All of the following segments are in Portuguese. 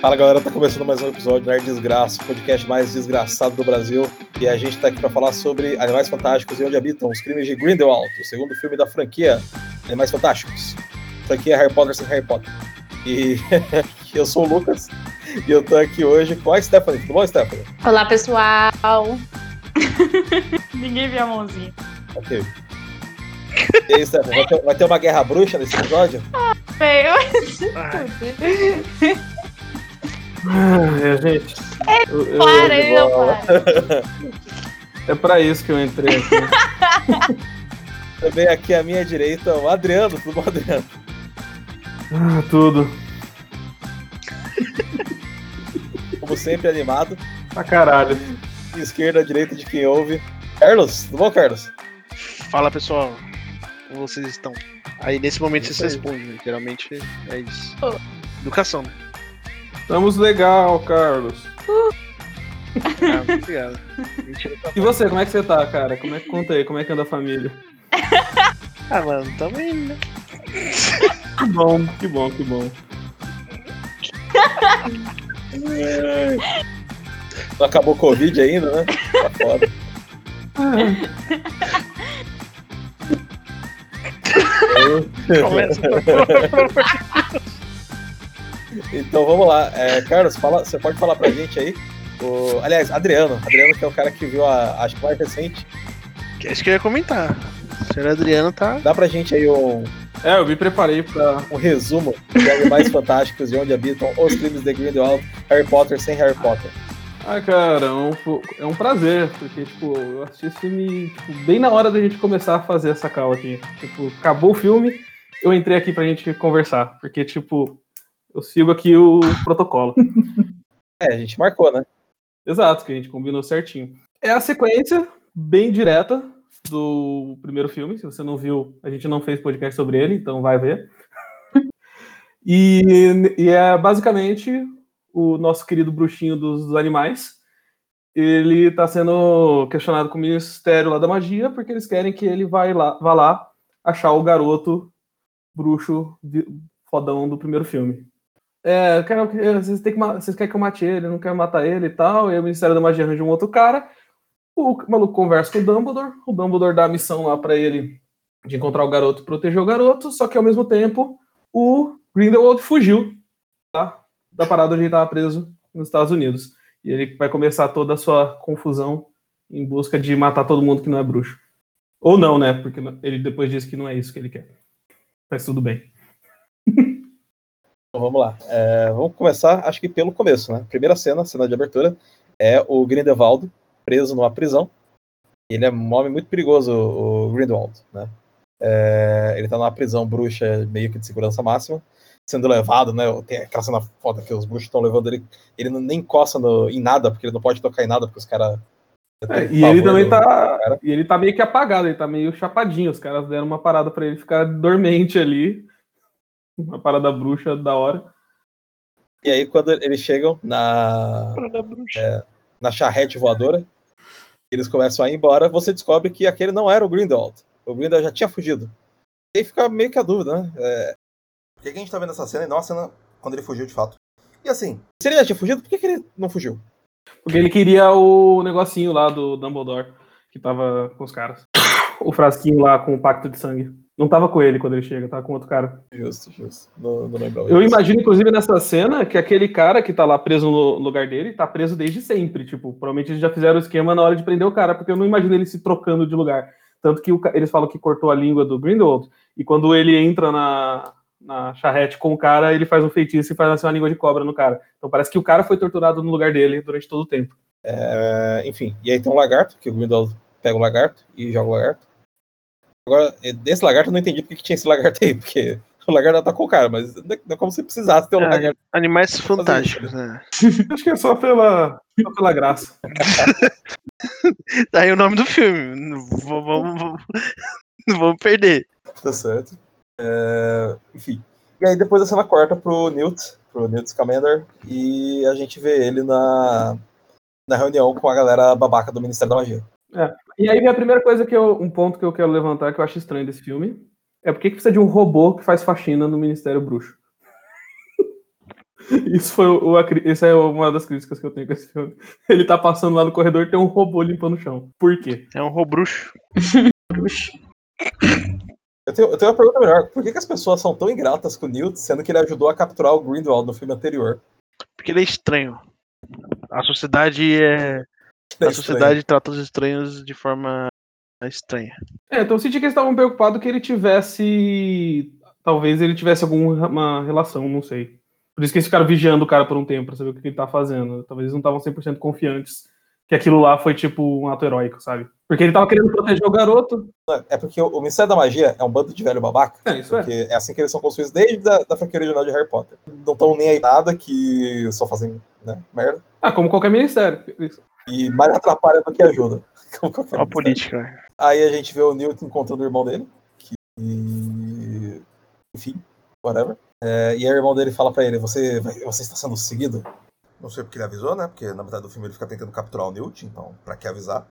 Fala galera, tá começando mais um episódio do Nerd Desgraça, o podcast mais desgraçado do Brasil. E a gente tá aqui pra falar sobre Animais Fantásticos e Onde Habitam, os Crimes de Grindelwald, o segundo filme da franquia Animais Fantásticos. Franquia Harry Potter sem Harry Potter. E eu sou o Lucas e eu tô aqui hoje com a Stephanie. Tudo bom, Stephanie? Olá, pessoal! Ninguém viu a mãozinha. Ok. E aí, Stephanie, vai ter, vai ter uma guerra bruxa nesse episódio? Feio. Ah, gente. eu- eu- Para, ele não bola. para. é pra isso que eu entrei aqui. Também aqui à minha direita, o Adriano. Tudo bom, Adriano? Ah, tudo. Como sempre, animado. Pra caralho. Esquerda, direita de quem ouve. Carlos, tudo bom, Carlos? Fala pessoal, como vocês estão? Aí nesse momento Isso você aí. responde, né? geralmente é isso. Oh. Educação, né? Estamos legal, Carlos. Ah, obrigado. Tá E você, como é que você tá, cara? Como é que conta aí? Como é que anda a família? Ah, mano, tamo indo, né? Que bom, que bom, que bom. Não acabou o Covid ainda, né? Tá foda. Começa. Então vamos lá. É, Carlos, fala, você pode falar pra gente aí? O, aliás, Adriano. Adriano, que é o cara que viu a, acho que mais recente. Que é isso que eu ia comentar. O senhor Adriano tá. Dá pra gente aí um, É, eu me preparei pra. um resumo de Animais Fantásticos e onde habitam os crimes de Grindelwald, Harry Potter sem Harry Potter. Ah, cara, é um, é um prazer, porque, tipo, eu assisti esse filme tipo, bem na hora da gente começar a fazer essa call aqui. Tipo, acabou o filme, eu entrei aqui pra gente conversar, porque, tipo, eu sigo aqui o protocolo. É, a gente marcou, né? Exato, que a gente combinou certinho. É a sequência bem direta do primeiro filme. Se você não viu, a gente não fez podcast sobre ele, então vai ver. e, e é basicamente o nosso querido bruxinho dos animais. Ele está sendo questionado com o Ministério lá da Magia, porque eles querem que ele vai lá, vá lá achar o garoto bruxo vi- fodão do primeiro filme. É, que- vocês, têm que, vocês querem que eu mate ele, não quero matar ele e tal. E o Ministério da Magia arranja um outro cara. O maluco conversa com o Dumbledore. O Dumbledore dá a missão lá pra ele de encontrar o garoto e proteger o garoto. Só que ao mesmo tempo, o Grindelwald fugiu tá? da parada onde ele estava preso nos Estados Unidos. E ele vai começar toda a sua confusão em busca de matar todo mundo que não é bruxo. Ou não, né? Porque ele depois disse que não é isso que ele quer. Mas tudo bem. Então vamos lá. É, vamos começar, acho que pelo começo, né? Primeira cena, cena de abertura, é o Grindelwald preso numa prisão. Ele é um homem muito perigoso, o Grindelwald, né? É, ele tá numa prisão bruxa meio que de segurança máxima, sendo levado, né? Tem aquela cena foda que os bruxos estão levando ele, ele não, nem encosta no- em nada, porque ele não pode tocar em nada, porque os caras. É, e ele também tá. E ele tá meio que apagado, ele tá meio chapadinho. Os caras deram uma parada pra ele ficar dormente ali. Uma parada bruxa da hora. E aí, quando eles chegam na, Da bruxa. na charrete voadora, eles começam a ir embora, você descobre que aquele não era o Grindelwald. O Grindelwald já tinha fugido. E aí fica meio que a dúvida, né? É... Por que que a gente tá vendo essa cena e não a cena quando ele fugiu de fato? E assim, se ele já tinha fugido, por que, que ele não fugiu? Porque ele queria o negocinho lá do Dumbledore, que tava com os caras. O frasquinho lá com o pacto de sangue. Não tava com ele quando ele chega, tava com outro cara. Justo, justo. Não, não lembrava Eu disso. imagino, inclusive, nessa cena, que aquele cara que tá lá preso no lugar dele, tá preso desde sempre. Tipo, provavelmente eles já fizeram o esquema na hora de prender o cara, porque eu não imagino ele se trocando de lugar. Tanto que o eles falam que cortou a língua do Grindelwald, e quando ele entra na, na charrete com o cara, ele faz um feitiço e faz assim, uma língua de cobra no cara. Então parece que o cara foi torturado no lugar dele durante todo o tempo. É, enfim, e aí tem um lagarto, que o Grindelwald pega o lagarto e joga o lagarto. Agora, eh, desse lagarto eu não entendi porque que tinha esse lagarto aí, porque o lagarto atacou o cara, mas não é não é como se precisasse ter um É, lagarto. Animais fantásticos, né? Acho que é só pela, só pela graça. Tá aí o nome do filme. Não Vamos, vamos, não vamos perder. Tá certo. É, enfim. E aí depois a cena corta pro Newt, pro Newt Scamander, e a gente vê ele na, na reunião com a galera babaca do Ministério da Magia. E aí, minha primeira coisa que eu, um ponto que eu quero levantar que eu acho estranho desse filme é por que que precisa de um robô que faz faxina no Ministério Bruxo? Isso foi o, essa é uma das críticas que eu tenho com esse filme. Ele tá passando lá no corredor e tem um robô limpando o chão. Por quê? É um robruxo. Eu tenho, eu tenho uma pergunta melhor. Por que, que as pessoas são tão ingratas com o Newt, sendo que ele ajudou a capturar o Grindelwald no filme anterior? Porque ele é estranho. A sociedade é. É A sociedade trata os estranhos de forma estranha. É, então eu senti que eles estavam preocupados que ele tivesse. Talvez ele tivesse alguma relação, não sei. Por isso que eles ficaram vigiando o cara por um tempo pra saber o que ele tá fazendo. Talvez eles não estavam 100% confiantes que aquilo lá foi tipo um ato heróico, sabe? Porque ele tava querendo proteger o garoto. É porque o, Ministério da Magia é um bando de velho babaca. É, isso é. Porque é assim que eles são construídos desde a da franquia original de Harry Potter. Não estão nem aí nada que só fazem né, merda. Ah, como qualquer ministério. Isso. E mais atrapalha do que ajuda. Olha a política. né? Aí a gente vê o Newt encontrando o irmão dele. Que. Enfim, whatever. É, e aí o irmão dele fala pra ele: você, você está sendo seguido? Não sei porque ele avisou, né? Porque na metade do filme ele fica tentando capturar o Newt, então pra que avisar?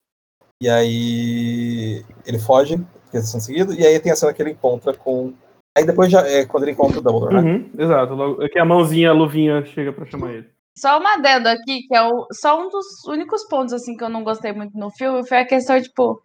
E aí ele foge, porque ele está sendo seguido, e aí tem a cena que ele encontra com. Aí depois já é quando ele encontra o Dumbledore, né? Uhum, exato. Logo- É que a mãozinha, a luvinha chega pra chamar ele. Só uma adendo aqui, que é o, só um dos únicos pontos assim que eu não gostei muito no filme foi a questão, tipo,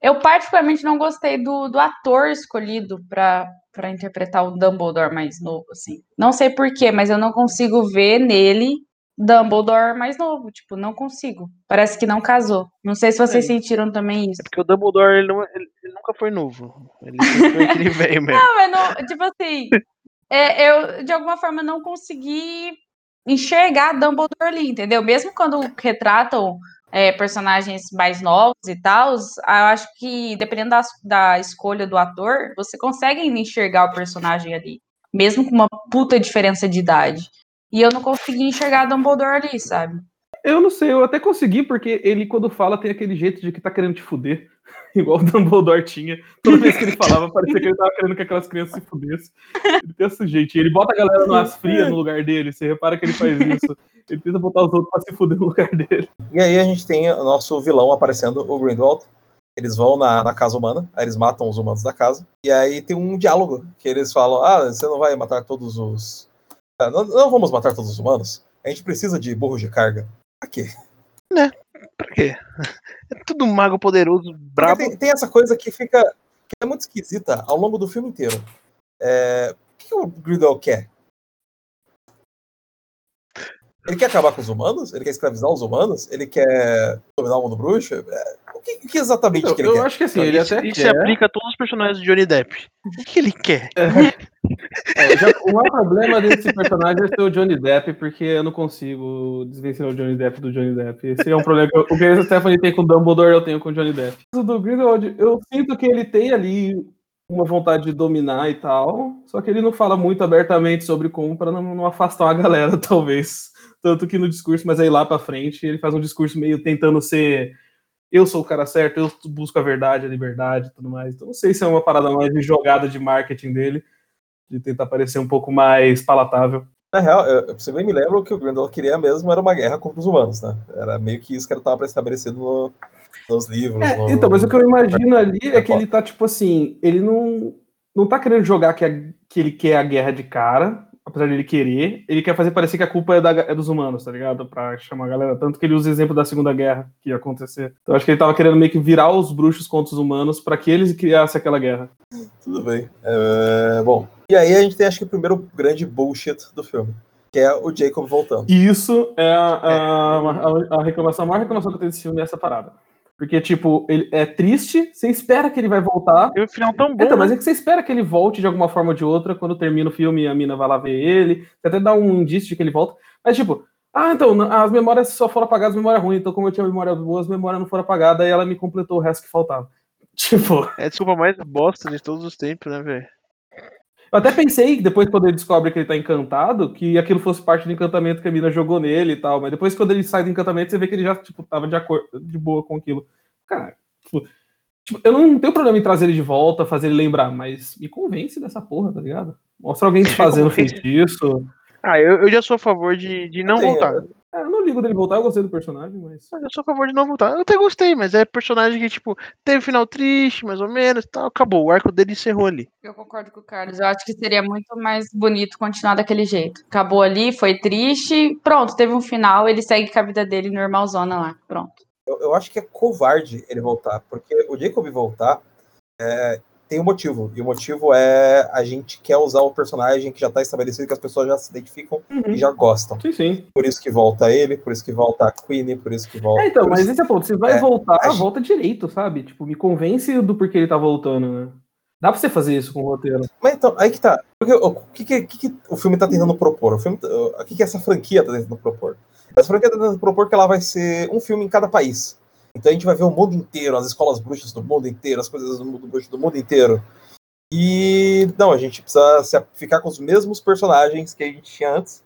eu particularmente não gostei do, do ator escolhido pra para interpretar o Dumbledore mais novo, assim. Não sei porquê, mas eu não consigo ver nele Dumbledore mais novo, tipo, não consigo. Parece que não casou. Não sei se vocês Sim. sentiram também isso. É porque o Dumbledore ele, não- ele- ele nunca foi novo. Ele sempre foi aquele velho mesmo. Não, mas não, tipo assim, é, eu de alguma forma não consegui enxergar Dumbledore ali, entendeu? Mesmo quando retratam é, personagens mais novos e tal, eu acho que dependendo da, da escolha do ator, você consegue enxergar o personagem ali, mesmo com uma puta diferença de idade. E eu não consegui enxergar Dumbledore ali, sabe? Eu não sei, eu até consegui, porque ele, quando fala, tem aquele jeito de que tá querendo te fuder. Igual o Dumbledore tinha. Toda vez que ele falava, parecia que ele tava querendo que aquelas crianças se fudessem. Ele tem esse jeitinho. Ele bota a galera nas frias no lugar dele. Você repara que ele faz isso. Ele tenta botar os outros pra se fuder no lugar dele. E aí a gente tem o nosso vilão aparecendo, o Grindelwald. Eles vão na, na casa humana, aí eles matam os humanos da casa. E aí tem um diálogo que eles falam: Ah, você não vai matar todos os. Ah, Não, não vamos matar todos os humanos. A gente precisa de burros de carga. Pra quê? Pra quê? É tudo mago poderoso, brabo. Tem, tem essa coisa que fica. que é muito esquisita ao longo do filme inteiro. É, o que o Grindelwald quer? Ele quer acabar com os humanos? Ele quer escravizar os humanos? Ele quer dominar o mundo bruxo? É, o, que, o que exatamente Eu, que ele eu quer? acho que assim, Então, ele isso, até isso se quer. aplica a todos os personagens de Johnny Depp. O que ele quer? É, já- o maior problema desse personagem é ser o Johnny Depp, porque eu não consigo desvencilhar o Johnny Depp do Johnny Depp. Esse é um problema que eu, o que a Stephanie tem com o Dumbledore, eu tenho com o Johnny Depp. O do Grindelwald, eu sinto que ele tem ali uma vontade de dominar e tal, só que ele não fala muito abertamente sobre como para não, não afastar uma galera, talvez. Tanto que no discurso, mas aí lá pra frente, ele faz um discurso meio tentando ser eu sou o cara certo, eu busco a verdade, a liberdade e tudo mais. Então não sei se é uma parada mais de jogada de marketing dele de tentar parecer um pouco mais palatável. Na real, eu, você bem me lembra que o Grindelwald queria mesmo era uma guerra contra os humanos, né? Era meio que isso que estava estabelecido no- nos livros. É, no- então, mas o que eu imagino ali é que ele tá tipo assim, ele não não tá querendo jogar que, a- que ele quer a guerra de cara, apesar de ele querer, ele quer fazer parecer que a culpa é, da- é dos humanos, tá ligado? Pra chamar a galera, tanto que ele usa o exemplo da Segunda Guerra que ia acontecer. Então acho que ele tava querendo meio que virar os bruxos contra os humanos pra que eles criassem aquela guerra. Tudo bem. É, bom, e aí a gente tem acho que o primeiro grande bullshit do filme, que é o Jacob voltando. E isso é a, a, a- a reclamação, a maior reclamação que eu tenho desse filme é essa parada. Porque, tipo, ele é triste, você espera que ele vai voltar, Tem um final tão bom. Então, mas né? é que você espera que ele volte de alguma forma ou de outra quando termina o filme e a mina vai lá ver ele. Você até dá um indício de que ele volta. Mas, tipo, ah, então, as memórias só foram apagadas, memória ruim. Então, como eu tinha memória boa, as memórias não foram apagadas e ela me completou o resto que faltava. Tipo, É a desculpa mais bosta de todos os tempos, né, velho? Eu até pensei, depois quando ele descobre que ele tá encantado, que aquilo fosse parte do encantamento que a mina jogou nele e tal. Mas depois, quando ele sai do encantamento, você vê que ele já, tipo, tava de acordo, de boa com aquilo. Cara, tipo, tipo, eu não tenho problema em trazer ele de volta, fazer ele lembrar, mas me convence dessa porra, tá ligado? Mostra alguém fazendo convence. feitiço. Ah, eu, eu já sou a favor de, de não Sim, voltar. É, eu não ligo dele voltar, eu gostei do personagem, mas. Mas eu sou a favor de não voltar. Eu até gostei, mas é personagem que, tipo, teve final triste, mais ou menos, tal, acabou. O arco dele encerrou ali. Eu concordo com o Carlos. Eu acho que seria muito mais bonito continuar daquele jeito. Acabou ali, foi triste, pronto, teve um final, ele segue com a vida dele normalzona lá. Pronto. Eu, eu acho que é covarde ele voltar, porque o Jacob voltar é, tem um motivo. E o motivo é a gente quer usar o personagem que já está estabelecido, que as pessoas já se identificam Uhum. e já gostam. Sim, sim. Por isso que volta ele, por isso que volta a Queen, por isso que volta. É, então, mas isso- esse é ponto. Se vai É, voltar, a gente- volta direito, sabe? Tipo, me convence do porquê ele tá voltando, né? Dá pra você fazer isso com o roteiro. Mas então, aí que tá. Porque, o que, que, que que o filme tá tentando propor? O, filme, o que, que essa franquia tá tentando propor? Essa franquia tá tentando propor que ela vai ser um filme em cada país. Então a gente vai ver o mundo inteiro, as escolas bruxas do mundo inteiro, as coisas do mundo bruxo do mundo inteiro. E não, a gente precisa ficar com os mesmos personagens que a gente tinha antes,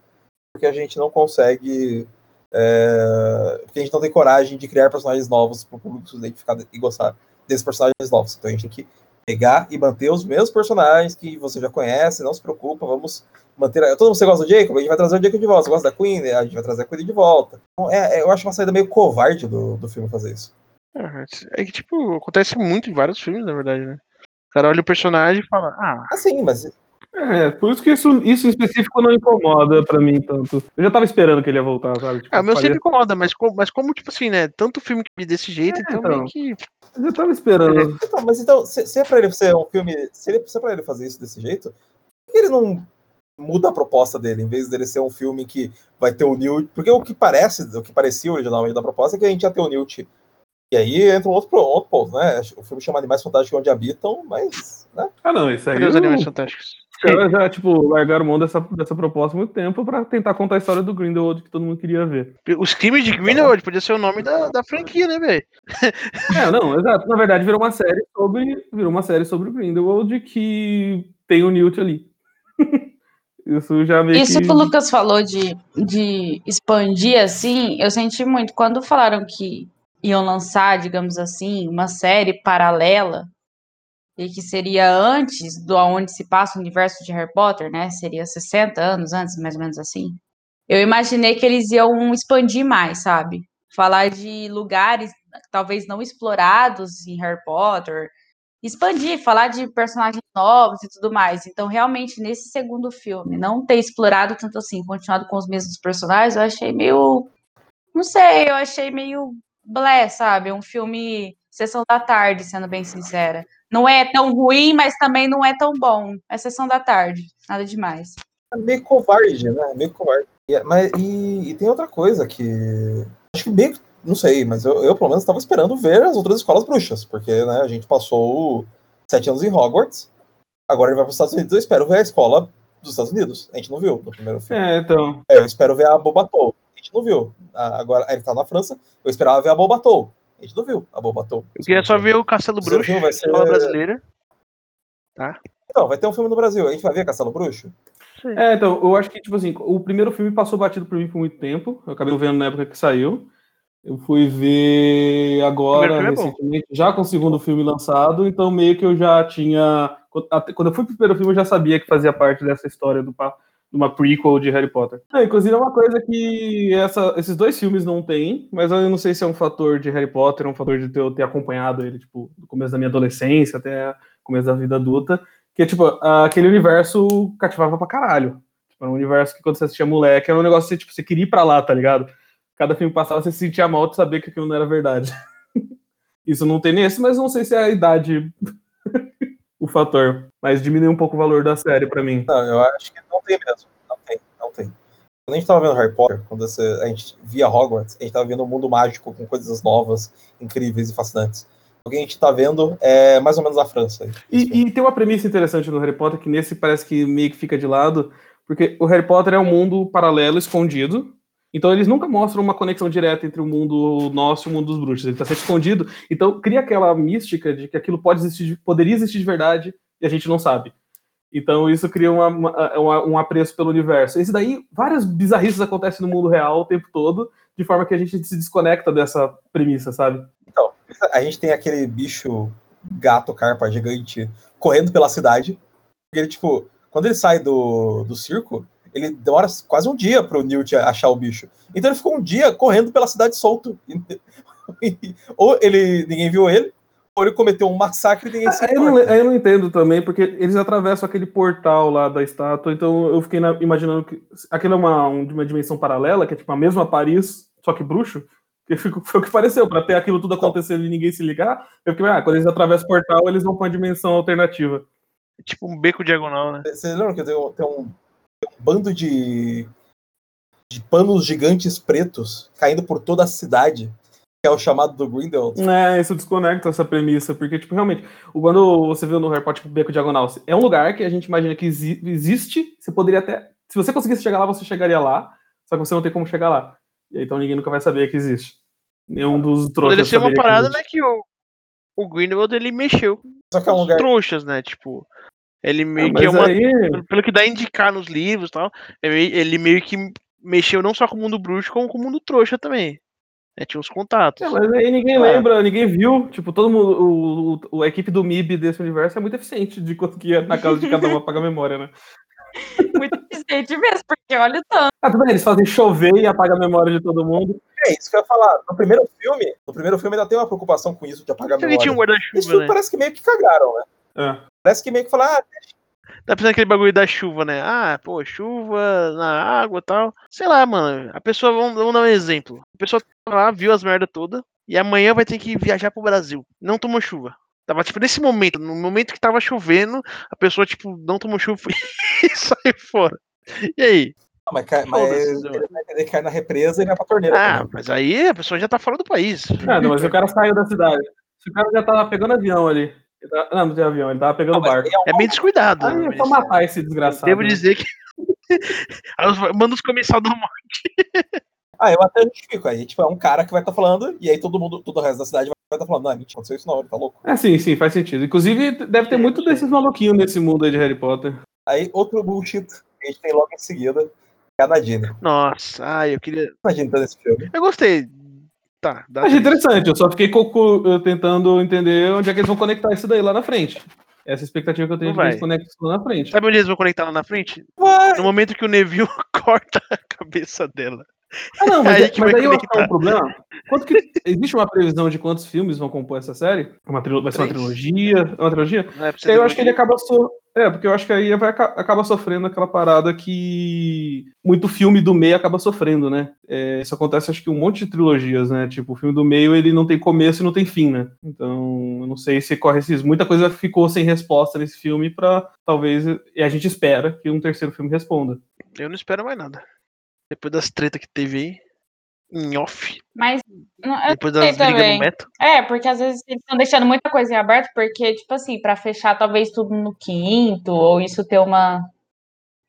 porque a gente não consegue. é, porque a gente não tem coragem de criar personagens novos para o público se identificar e gostar desses personagens novos. Então a gente tem que pegar e manter os mesmos personagens que você já conhece, não se preocupa, vamos manter. Todo mundo você gosta do Jacob, a gente vai trazer o Jacob de volta. Você gosta da Queen, a gente vai trazer a Queen de volta. Então, é, é, eu acho uma saída meio covarde do, do filme fazer isso. É que, tipo, acontece muito em vários filmes, na verdade, né? O cara olha o personagem e fala, ah, Assim, mas É, por isso que isso, isso em específico não incomoda pra mim tanto. Eu já tava esperando que ele ia voltar, sabe? Tipo, ah, o meu faria- sempre incomoda, mas como, mas como, tipo assim, né? Tanto filme que vi desse jeito, É, então, então. meio que. Eu já tava esperando. Então, mas então, se, se é pra ele ser um filme. Se, ele, se é pra ele fazer isso desse jeito, por que ele não muda a proposta dele, em vez dele ser um filme que vai ter o Newt. Porque o que parece, o que parecia originalmente da proposta é que a gente ia ter o Newt. E aí entra um outro, outro ponto, né? O filme chama Animais Fantásticos Onde Habitam, mas. Né? Ah, não, isso aí. Cadê os animais fantásticos? Já, já, tipo, largaram mão dessa, dessa proposta há muito tempo pra tentar contar a história do Grindelwald que todo mundo queria ver. Os crimes de Grindelwald podia ser o nome da, da franquia, né, velho? É, não, exato. Na verdade, virou uma série sobre. Virou uma série sobre o Grindelwald que tem o Newt ali. Isso já meio Isso que. que o Lucas falou de, de expandir assim, eu senti muito. Quando falaram que iam lançar, digamos assim, uma série paralela, e que seria antes do aonde se passa o universo de Harry Potter, né? Seria 60 anos antes, mais ou menos assim. Eu imaginei que eles iam expandir mais, sabe? Falar de lugares talvez não explorados em Harry Potter, expandir, falar de personagens novos e tudo mais. Então, realmente, nesse segundo filme, não ter explorado tanto assim, continuado com os mesmos personagens, eu achei meio. Não sei, eu achei meio blé, sabe? Um filme Sessão da Tarde, sendo bem sincera. Não é tão ruim, mas também não é tão bom. É Sessão da Tarde, nada demais. É meio covarde, né? Meio covarde. E, mas, e, e tem outra coisa que. Acho que meio. Não sei, mas eu, eu pelo menos estava esperando ver as outras escolas bruxas, porque né, a gente passou sete anos em Hogwarts, agora ele vai para os Estados Unidos, eu espero ver a escola dos Estados Unidos. A gente não viu no primeiro filme. É, então. É, eu espero ver a Bobatou. A gente não viu. Agora ele tá na França, eu esperava ver a Bobatou. A gente não viu a Bobatou. Eu queria só ver o Castelo Bruxo, filme vai ser- escola brasileira. Não, vai ter um filme no Brasil. A gente vai ver Castelo Bruxo? É, então, eu acho que, tipo assim, o primeiro filme passou batido por mim por muito tempo. Eu acabei vendo na época que saiu. Eu fui ver agora, é recentemente, já com o segundo filme lançado, então meio que eu já tinha. Quando eu fui pro primeiro filme, eu já sabia que fazia parte dessa história do, uma prequel de Harry Potter. É, inclusive, é uma coisa que essa- esses dois filmes não têm, mas eu não sei se é um fator de Harry Potter, um fator de ter, eu ter acompanhado ele, tipo, do começo da minha adolescência até o começo da vida adulta, que, tipo, aquele universo cativava pra caralho. Tipo, era um universo que quando você assistia moleque, era um negócio que tipo, você queria ir pra lá, tá ligado? Cada filme passava, você se sentia mal de saber que aquilo não era verdade. Isso não tem nesse, mas não sei se é a idade o fator. Mas diminui um pouco o valor da série pra mim. Não, eu acho que não tem mesmo. Não tem, não tem. Quando a gente tava vendo Harry Potter, quando a gente via Hogwarts, a gente tava vendo um mundo mágico com coisas novas, incríveis e fascinantes. O que a gente tá vendo é mais ou menos a França. E, e tem uma premissa interessante no Harry Potter que nesse parece que meio que fica de lado, porque o Harry Potter é um mundo paralelo, escondido. Então eles nunca mostram uma conexão direta entre o mundo nosso e o mundo dos bruxos. Ele está sempre escondido. Então cria aquela mística de que aquilo pode existir, de- poderia existir de verdade e a gente não sabe. Então isso cria uma- uma- um apreço pelo universo. Esse daí, várias bizarrices acontecem no mundo real o tempo todo, de forma que a gente se desconecta dessa premissa, sabe? Então, a gente tem aquele bicho gato carpa gigante correndo pela cidade. E ele, tipo, quando ele sai do, do circo, ele demora quase um dia pro Newt achar o bicho. Então ele ficou um dia correndo pela cidade solto. ou ele ninguém viu ele, ou ele cometeu um massacre e ninguém se Aí eu, não, aí eu não entendo também, porque eles atravessam aquele portal lá da estátua, então eu fiquei na- imaginando que aquilo é uma, um- de uma dimensão paralela, que é tipo a mesma Paris, só que bruxo. Que foi o que pareceu, pra ter aquilo tudo acontecendo e ninguém se ligar. Eu fiquei, ah, quando eles atravessam o portal, eles vão pra uma dimensão alternativa. Tipo um beco diagonal, né? Vocês lembram que tem um, tem um- tem um bando de, de panos gigantes pretos caindo por toda a cidade, que é o chamado do Grindelwald? É, isso desconecta essa premissa, porque, tipo, realmente, o- quando você viu no Harry Potter tipo, Beco Diagonal, é um lugar que a gente imagina que exi- existe, você poderia até. Se você conseguisse chegar lá, você chegaria lá, só que você não tem como chegar lá. E aí, então ninguém nunca vai saber que existe. Nenhum dos trouxas. Poderia ser uma que parada, existe. né, que o, o Grindelwald, ele mexeu Só que é um com os lugar. trouxas, né? Tipo, ele meio Ah, que é uma... aí, Pelo- que dá a indicar nos livros e tal, ele meio que mexeu não só com o mundo bruxo, como com o mundo trouxa também. né, tinha os contatos. é, mas aí ninguém É. lembra, ninguém viu. Tipo, todo mundo. O, o- a equipe do MIB desse universo é muito eficiente de conseguir ir na casa de cada um apagar a memória, né? Muito eficiente mesmo, porque olha o tanto. Ah, tudo bem, eles fazem chover e apaga a memória de todo mundo. É isso que eu ia falar. No primeiro filme, no primeiro filme ainda tem uma preocupação com isso de apagar a Porque tinha um memória. Guarda-chuva, né? parece que meio que cagaram, né? É. Parece que meio que falaram, ah, Tá pensando aquele bagulho da chuva, né? Ah, pô, chuva na água e tal. Sei lá, mano. A pessoa, vamos, vamos dar um exemplo. A pessoa tá lá, viu as merda toda, e amanhã vai ter que viajar pro Brasil. Não tomou chuva. Tava, tipo, nesse momento, no momento que tava chovendo, a pessoa, tipo, não tomou chuva e saiu fora. E aí? Não, mas, cai, mas ele vai entender que cai na represa e vai pra torneira. Ah, também. mas aí a pessoa já tá fora do país. Ah, não, mas o cara saiu da cidade. Se o cara já tava pegando avião ali. Tá- Não, não tem avião, ele tava pegando mas barco. é É bem descuidado. Aí né, é só matar esse desgraçado. Devo né? dizer que. Manda os comissários da morte. Ah, eu até justifico. Aí, tipo, é um cara que vai estar falando, e aí todo mundo, todo o resto da cidade vai estar falando, não, mentira, aconteceu isso não, ele tá louco. É, sim, sim, faz sentido. Inclusive, deve ter muito desses maluquinhos nesse mundo aí de Harry Potter. Aí, outro bullshit que a gente tem logo em seguida é a Nadine. Nossa, ai, eu queria. A Nadine tá nesse filme. Eu gostei. Tá, dá Achei três. interessante, eu só fiquei tentando entender onde é que eles vão conectar isso daí lá na frente. Essa é expectativa que eu tenho de que eles conectem isso lá na frente. Sabe onde eles vão conectar lá na frente? Vai! No momento que o Neville corta a cabeça dela. Ah, não, mas Aí aí, que mas aí eu acho que é um problema. Que, existe uma previsão de quantos filmes vão compor essa série? Uma vai ser uma trilogia? É uma trilogia? É aí eu acho que ele acaba so... É, porque eu acho que aí vai, aca- acaba sofrendo aquela parada que muito filme do meio acaba sofrendo, né? É, isso acontece acho que um monte de trilogias, né? Tipo, o filme do meio ele não tem começo e não tem fim, né? Então, eu não sei se corre esses. Muita coisa ficou sem resposta nesse filme pra talvez. E a gente espera que um terceiro filme responda. Eu não espero mais nada. Depois das tretas que teve aí. Em off. Mas não, Depois das brigas também. no meta. É, porque às vezes eles estão deixando muita coisa em aberto, porque, tipo assim, pra fechar talvez tudo no quinto, ou isso ter uma,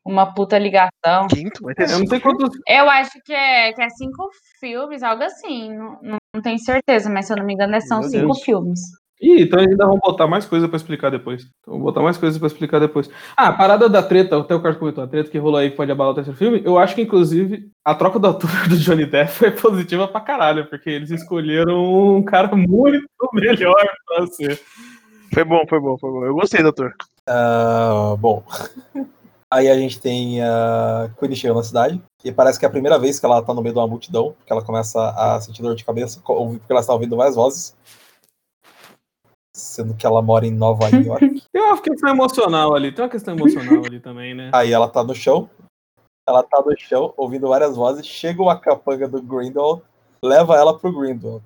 uma puta ligação. Quinto, vai ter Eu não sei quantos. Eu acho que é, que é cinco filmes, algo assim. Não, não, não tenho certeza, mas se eu não me engano, são Meu cinco Deus. filmes. Ih, então ainda vão botar mais coisa pra explicar depois. Então, vou botar mais coisa pra explicar depois. Ah, a parada da treta, até o Carlos comentou, a treta que rolou aí que pode abalar o terceiro filme, eu acho que, inclusive, a troca do ator do Johnny Depp foi positiva pra caralho, porque eles escolheram um cara muito melhor pra ser. Foi bom, foi bom, foi bom. Eu gostei, doutor. Ah, bom. Aí a gente tem a Queen chegando na cidade. E parece que é a primeira vez que ela tá no meio de uma multidão, que ela começa a sentir dor de cabeça, porque ela está ouvindo várias vozes. Sendo que ela mora em Nova York. Tem uma questão emocional ali, tem uma questão emocional ali também, né? Aí ela tá no chão. Ela tá no chão, ouvindo várias vozes. Chega uma capanga do Grindelwald, leva ela pro Grindelwald.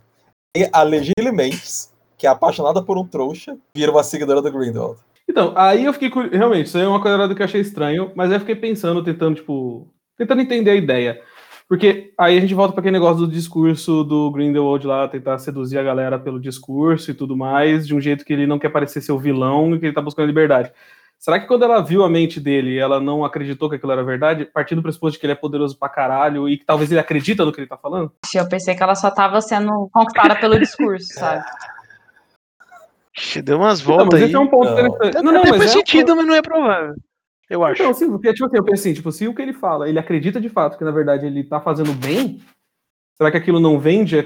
E a Legile Mendes, que é apaixonada por um trouxa, vira uma seguidora do Grindelwald. Então, aí eu fiquei realmente, isso aí é uma coisa que eu achei estranho, mas aí eu fiquei pensando, tentando, tipo, tentando entender a ideia. Porque aí a gente volta para aquele negócio do discurso do Grindelwald lá, tentar seduzir a galera pelo discurso e tudo mais, de um jeito que ele não quer parecer ser o vilão e que ele tá buscando liberdade. Será que quando ela viu a mente dele, ela não acreditou que aquilo era verdade, partindo do pressuposto de que ele é poderoso pra caralho e que talvez ele acredita no que ele tá falando? Eu pensei que ela só tava sendo conquistada pelo discurso, sabe? Ixi, Deu umas Não, voltas mas aí. esse é um ponto Não. interessante. Não, Não, não, mas faz é um sentido, mas não é provável. Eu acho. Então, sim, porque, tipo assim, eu pensei, tipo, se o que ele fala, ele acredita de fato que, na verdade, ele tá fazendo bem, será que aquilo não vende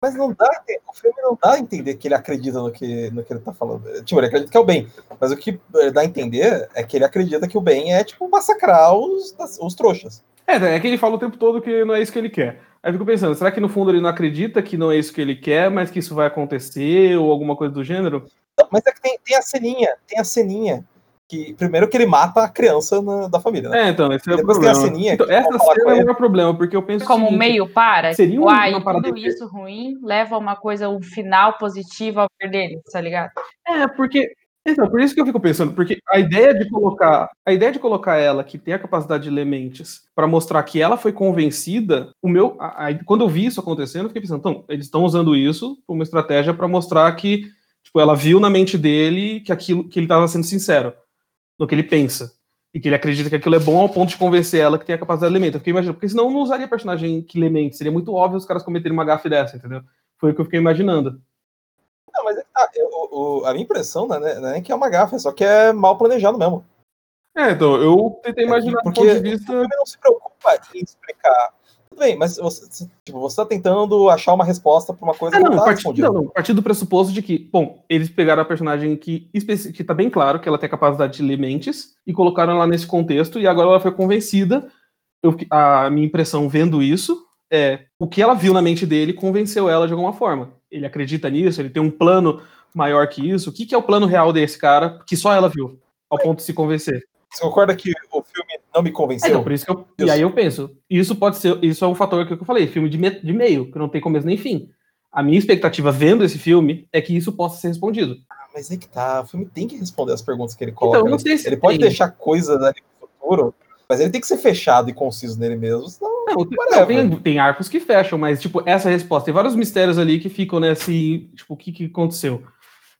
Mas não dá, o filme não dá a entender que ele acredita no que, no que ele tá falando. Tipo, ele acredita que é o bem. Mas o que dá a entender é que ele acredita que o bem é, tipo, massacrar os, os trouxas. É, é que ele fala o tempo todo que não é isso que ele quer. Aí eu fico pensando, será que no fundo ele não acredita que não é isso que ele quer, mas que isso vai acontecer, ou alguma coisa do gênero? Não, mas é que tem, tem a ceninha, tem a ceninha. Que, primeiro que ele mata a criança na, da família, né? É, então, esse é o problema. tem a ceninha Então, essa cena é o maior problema, porque eu penso Como seguinte, meio para, seria tipo, uma ai, parada tudo isso ruim leva a uma coisa, um final positivo ao ver dele, tá ligado? É, porque. Então, por isso que eu fico pensando, porque a ideia de colocar, a ideia de colocar ela que tem a capacidade de ler mentes para mostrar que ela foi convencida, o meu, a- a- quando eu vi isso acontecendo, eu fiquei pensando, então, eles estão usando isso como uma estratégia para mostrar que, tipo, ela viu na mente dele que aquilo que ele estava sendo sincero no que ele pensa e que ele acredita que aquilo é bom ao ponto de convencer ela que tem a capacidade de ler mente. Eu fiquei imaginando, porque senão eu não usaria personagem que lê mente, seria muito óbvio os caras cometerem uma gafe dessa, entendeu? Foi o que eu fiquei imaginando. Não, mas é tá, eu- a minha impressão não é, não é que é uma gafa, é só que é mal planejado mesmo. É, então, eu tentei imaginar do Porque ponto de vista. filme não se preocupa em explicar. Tudo bem, mas você, tipo, você tá tentando achar uma resposta pra uma coisa Ah, que não, não tá não, não, partir do pressuposto de que, bom, eles pegaram a personagem que, que tá bem claro que ela tem a capacidade de ler mentes e colocaram ela nesse contexto e agora ela foi convencida. Eu, a minha impressão vendo isso é o que ela viu na mente dele convenceu ela de alguma forma. Ele acredita nisso, ele tem um plano maior que isso. O que, que é o plano real desse cara que só ela viu, ao ponto de se convencer? Você concorda que o filme não me É, convenceu? então, por isso que eu, e aí eu penso, isso pode ser, isso é um fator que eu falei, filme de, me- de meio, que não tem começo nem fim. A minha expectativa vendo esse filme é que isso possa ser respondido. Mas é que tá, o filme tem que responder as perguntas que ele coloca. Então, não né? sei se ele pode tem. deixar coisas ali no futuro, mas ele tem que ser fechado e conciso nele mesmo. Senão, Não, não, tem, tem arcos que fecham, mas, tipo, essa resposta. Tem vários mistérios ali que ficam nesse. Tipo, o que, que aconteceu?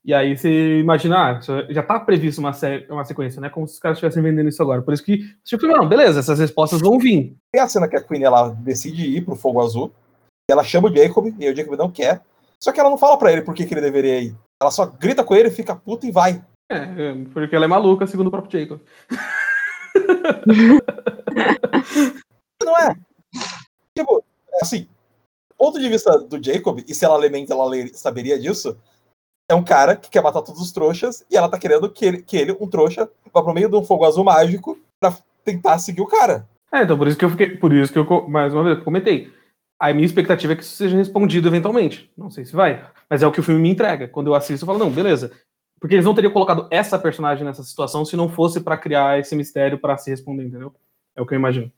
E aí você imagina, ah, já tá previsto uma, uma sequência, né? Como se os caras estivessem vendendo isso agora. Por isso que, tipo, não, beleza, essas respostas vão vir. tem a cena que a Queen ela decide ir pro fogo azul, e ela chama o Jacob, e o Jacob não quer. Só que ela não fala pra ele por que, que ele deveria ir. Ela só grita com ele, fica puta e vai. É, é, porque ela é maluca, segundo o próprio Jacob. Não é? Tipo, assim, do ponto de vista do Jacob, e se ela lementa, ela saberia disso, é um cara que quer matar todos os trouxas, e ela tá querendo que ele, que ele um trouxa, vá pro meio de um fogo azul mágico pra tentar seguir o cara. É, então por isso que eu fiquei. Por isso que eu, mais uma vez, comentei. A minha expectativa é que isso seja respondido eventualmente. Não sei se vai, mas é o que o filme me entrega. Quando eu assisto, eu falo, não, beleza. Porque eles não teriam colocado essa personagem nessa situação se não fosse pra criar esse mistério pra se responder, entendeu? É o que eu imagino.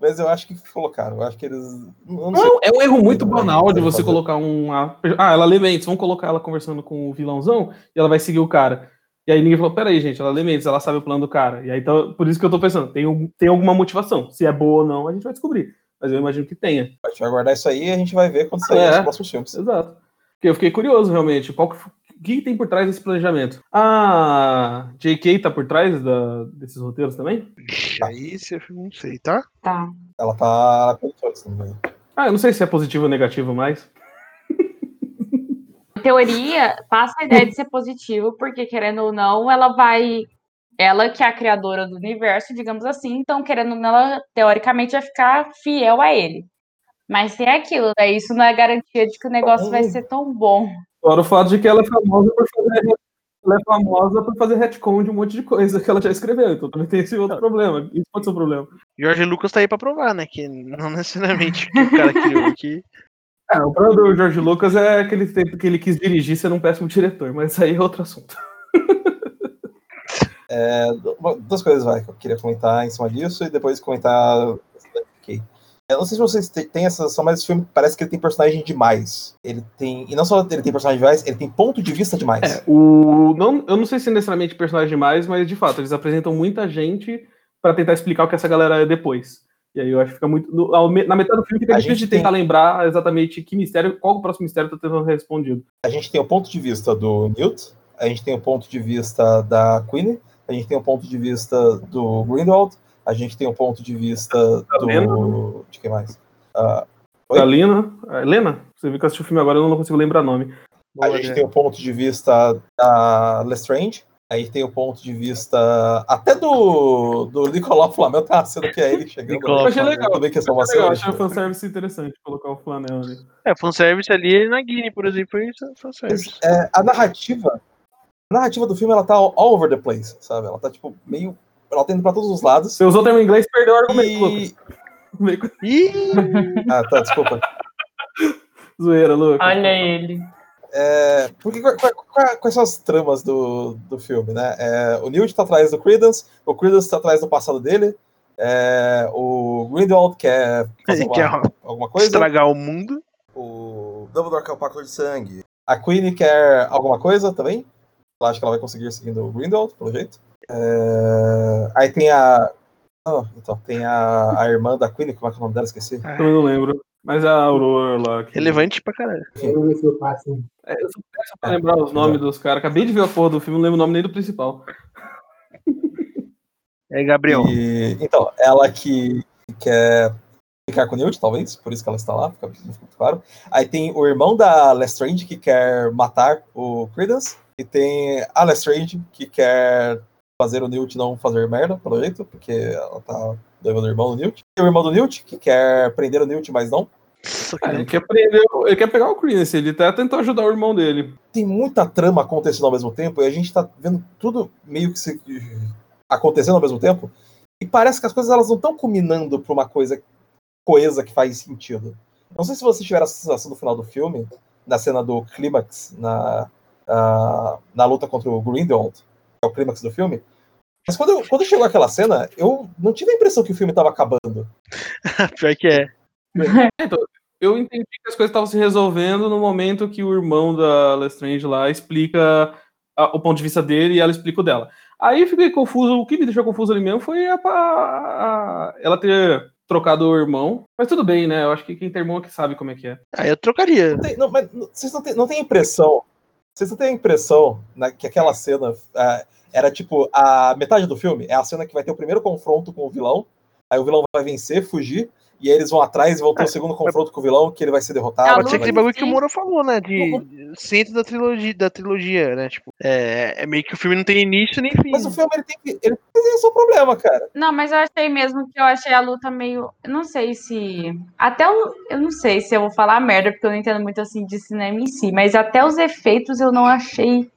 Mas eu acho que colocaram. Eu acho que eles. Não sei. Não, é um erro muito Não, banal de não você fazer. colocar uma. Ah, ela lê mentes, vamos colocar ela conversando com o vilãozão e ela vai seguir o cara. E aí ninguém falou, peraí, gente, ela lê mentes, ela sabe o plano do cara. E aí, então, por isso que eu tô pensando, tem, tem alguma motivação. Se é boa ou não, a gente vai descobrir. Mas eu imagino que tenha. A gente vai guardar isso aí e a gente vai ver quando sair É. os próximos filmes. Exato. Porque eu fiquei curioso, realmente. Qual que, que tem por trás desse planejamento? A JK tá por trás da- desses roteiros também? Aí você não sei, tá? Tá. Ela tá. Ah, eu não sei se é positivo ou negativo mais. Em teoria, passa a ideia de ser positivo, porque querendo ou não, ela vai. Ela que é a criadora do universo, digamos assim, então, querendo ou não, ela teoricamente vai ficar fiel a ele. Mas tem aquilo, né? Isso não é garantia de que o negócio vai ser tão bom. Fora o fato de que ela é famosa por fazer. Ela é famosa por fazer retcon de um monte de coisa que ela já escreveu. Então também tem esse outro problema. Isso pode ser um problema. Jorge Lucas tá aí pra provar, né? Que não necessariamente o cara criou aqui. É, o problema do George Lucas é aquele tempo que ele quis dirigir ser um péssimo diretor, mas aí é outro assunto. É, du- duas coisas vai, que eu queria comentar em cima disso e depois comentar. Ok. Eu não sei se vocês têm essa sensação, mas esse filme parece que ele tem personagem demais. Ele tem. E não só ele tem personagem demais, ele tem ponto de vista demais. É, o, não, eu não sei se é necessariamente personagem demais, mas de fato, eles apresentam muita gente pra tentar explicar o que essa galera é depois. E aí eu acho que fica muito. no- na metade do filme fica A difícil de tentar lembrar exatamente que mistério, qual o próximo mistério tá tendo respondido. A gente tem o ponto de vista do Newt, a gente tem o ponto de vista da Queen, a gente tem o ponto de vista do Grindelwald, a gente tem o ponto de vista do. Lena. De quem mais? Ah, Oi? A Lena. Helena? Você viu que eu assisti o filme agora, eu não consigo lembrar nome. a gente tem o ponto de vista da Lestrange, Aí tem o ponto de vista até do, do Nicolau Flamel, tá cena que é ele chegando. Nicolau Eu achei legal. Também que é só uma Achei legal, achei um fanservice interessante colocar o flanel ali. É, fanservice ali na Guinea, por exemplo, foi fanservice. É, a narrativa. A narrativa do filme ela tá all over the place, sabe? Ela tá tipo meio. Ela tá indo pra todos os lados. Você usou o termo em inglês, perdeu o argumento, Lucas. E... Meio com- Ih, Ah, tá, desculpa. Zoeira, Lucas. Olha ele. É, porque, quais são as tramas do, do filme, né? É, o Newt tá atrás do Credence, o Credence tá atrás do passado dele, é, o Grindelwald quer fazer uma- quer alguma coisa, estragar o mundo. o Dumbledore quer o pacto de sangue, a Queen quer alguma coisa também, ela acha que ela vai conseguir seguindo o Grindelwald, pelo jeito. É, aí tem a... ah, então, tem a, a irmã da Queen, como é que é o nome dela? Esqueci. Também não lembro. Mas é a Aurora lá. Que... Relevante pra caralho. Eu passo. É, eu pra lembrar os nomes dos caras. Acabei de ver a porra do filme, não lembro o nome nem do principal. É, Gabriel. E, então, ela que quer ficar com o Newt, talvez, por isso que ela está lá, fica muito claro. Aí tem o irmão da Lestrange que quer matar o Credence, e tem a Lestrange que quer fazer o Newt não fazer merda, pelo jeito, porque ela tá doiva do irmão do Newt. Tem o irmão do Newt que quer prender o Newt, mas não. Ah, ele, quer prender, ele quer pegar o Credence, ele até tentou ajudar o irmão dele. Tem muita trama acontecendo ao mesmo tempo, e a gente tá vendo tudo meio que se acontecendo ao mesmo tempo, e parece que as coisas elas não estão culminando pra uma coisa coesa que faz sentido. Não sei se vocês tiveram essa sensação no final do filme, na cena do clímax, na, ah, na luta contra o Grindelwald, o clímax do filme. Mas quando, eu- quando chegou aquela cena, eu não tive a impressão que o filme estava acabando. Pior que é. Eu entendi que as coisas estavam se resolvendo no momento que o irmão da Lestrange lá explica a- o ponto de vista dele e ela explica o dela. Aí eu fiquei confuso, o que me deixou confuso ali mesmo foi a, a- a- ela ter trocado o irmão. Mas tudo bem, né? Eu acho que quem tem irmão é que sabe como é que é. Aí eu trocaria. Não tem- não, mas não- vocês não têm, não têm a impressão. Vocês têm a impressão né, que aquela cena ah, era tipo a metade do filme? É a cena que vai ter o primeiro confronto com o vilão. Aí o vilão vai vencer, fugir. E aí eles vão atrás e vão ter o segundo confronto com o vilão, que ele vai ser derrotado. Pode ser aquele bagulho que o Moro falou, né? De centro da trilogia, da trilogia, né? Tipo, é, é meio que o filme não tem início nem fim. Mas o filme ele tem que. Ele tem esse é o problema, cara. Não, mas eu achei mesmo que eu achei a luta meio. Eu não sei se. Até o. Eu não sei se eu vou falar merda, porque eu não entendo muito assim de cinema em si, mas até os efeitos eu não achei